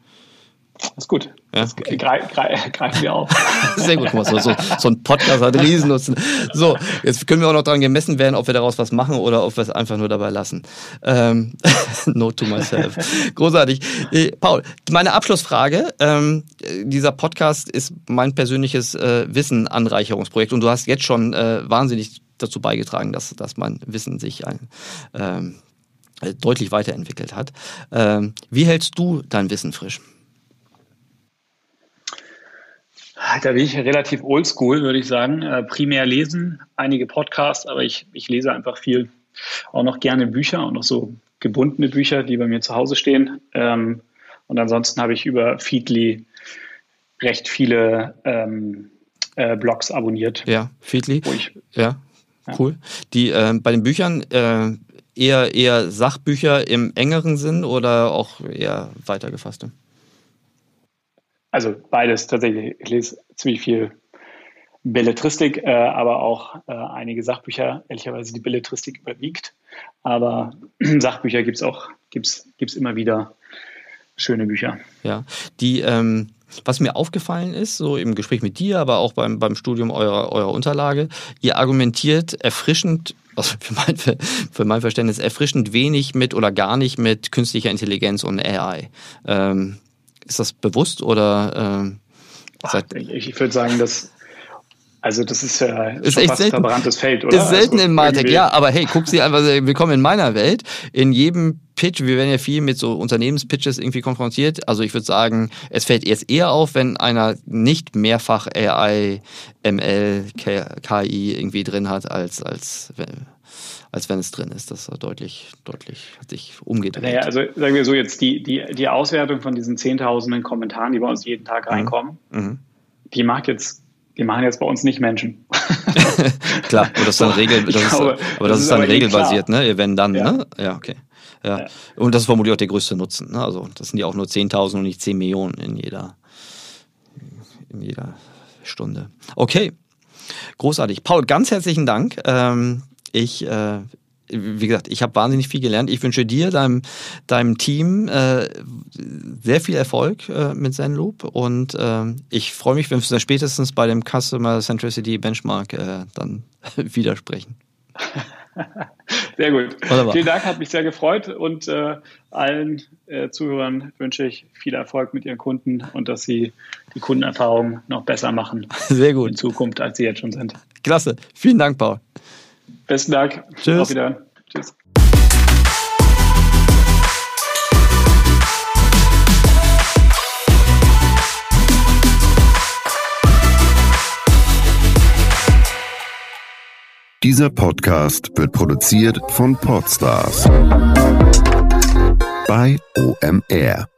ist gut. Ja, okay. greif, greif, greifen wir auf. Sehr gut, so, so, so ein Podcast hat Riesennutzen. So, jetzt können wir auch noch daran gemessen werden, ob wir daraus was machen oder ob wir es einfach nur dabei lassen. Ähm, note to myself. Großartig. Äh, Paul, meine Abschlussfrage. Ähm, dieser Podcast ist mein persönliches äh, Wissen-Anreicherungsprojekt und du hast jetzt schon äh, wahnsinnig dazu beigetragen, dass, dass mein Wissen sich ein, ähm, deutlich weiterentwickelt hat. Ähm, wie hältst du dein Wissen frisch? Da bin ich relativ oldschool, würde ich sagen. Äh, primär lesen, einige Podcasts, aber ich, ich lese einfach viel. Auch noch gerne Bücher, auch noch so gebundene Bücher, die bei mir zu Hause stehen. Ähm, und ansonsten habe ich über Feedly recht viele ähm, äh, Blogs abonniert. Ja, Feedly. ja, cool. Die äh, bei den Büchern äh, eher eher Sachbücher im engeren Sinn oder auch eher weitergefasste? Also beides tatsächlich. Ich lese ziemlich viel Belletristik, äh, aber auch äh, einige Sachbücher. Ehrlicherweise die Belletristik überwiegt. Aber Sachbücher gibt es auch, gibt's, gibt's immer wieder schöne Bücher. Ja, die, ähm, was mir aufgefallen ist, so im Gespräch mit dir, aber auch beim, beim Studium eurer, eurer Unterlage, ihr argumentiert erfrischend also für mein, für mein Verständnis erfrischend wenig mit oder gar nicht mit künstlicher Intelligenz und AI. Ähm, ist das bewusst oder? Ähm, Ach, ich, ich würde sagen, dass also das ist ja ist echt selten. verbranntes Feld, oder? Ist selten also in Martech, ja, aber hey, guck sie einfach, willkommen in meiner Welt. In jedem Pitch, wir werden ja viel mit so Unternehmenspitches irgendwie konfrontiert. Also ich würde sagen, es fällt jetzt eher auf, wenn einer nicht mehrfach AI, ML, KI irgendwie drin hat, als, als als wenn es drin ist. Das war deutlich, deutlich hat sich umgedreht. Naja, also sagen wir so jetzt, die, die, die Auswertung von diesen zehntausenden Kommentaren, die bei uns jeden Tag mhm. reinkommen, mhm. die macht jetzt, die machen jetzt bei uns nicht Menschen. klar, aber das ist dann Regel, das glaube, ist, aber das, das ist, dann regelbasiert, ne? Wenn dann, ja. ne? Ja, okay. Ja. ja. Und das ist vermutlich auch der größte Nutzen. Ne? Also das sind ja auch nur 10.000 und nicht 10 Millionen in jeder, in jeder Stunde. Okay, großartig. Paul, ganz herzlichen Dank. Ähm, ich, äh, wie gesagt, ich habe wahnsinnig viel gelernt. Ich wünsche dir, deinem, deinem Team äh, sehr viel Erfolg äh, mit Zenloop und äh, ich freue mich, wenn wir spätestens bei dem Customer Centricity Benchmark äh, dann widersprechen. Sehr gut. Wunderbar. Vielen Dank, hat mich sehr gefreut und äh, allen äh, Zuhörern wünsche ich viel Erfolg mit ihren Kunden und dass sie die Kundenerfahrung noch besser machen. Sehr gut. In Zukunft, als sie jetzt schon sind. Klasse. Vielen Dank, Paul. Besten Dank. Tschüss. Auf Wiedersehen. Tschüss. Dieser Podcast wird produziert von Podstars bei OMR.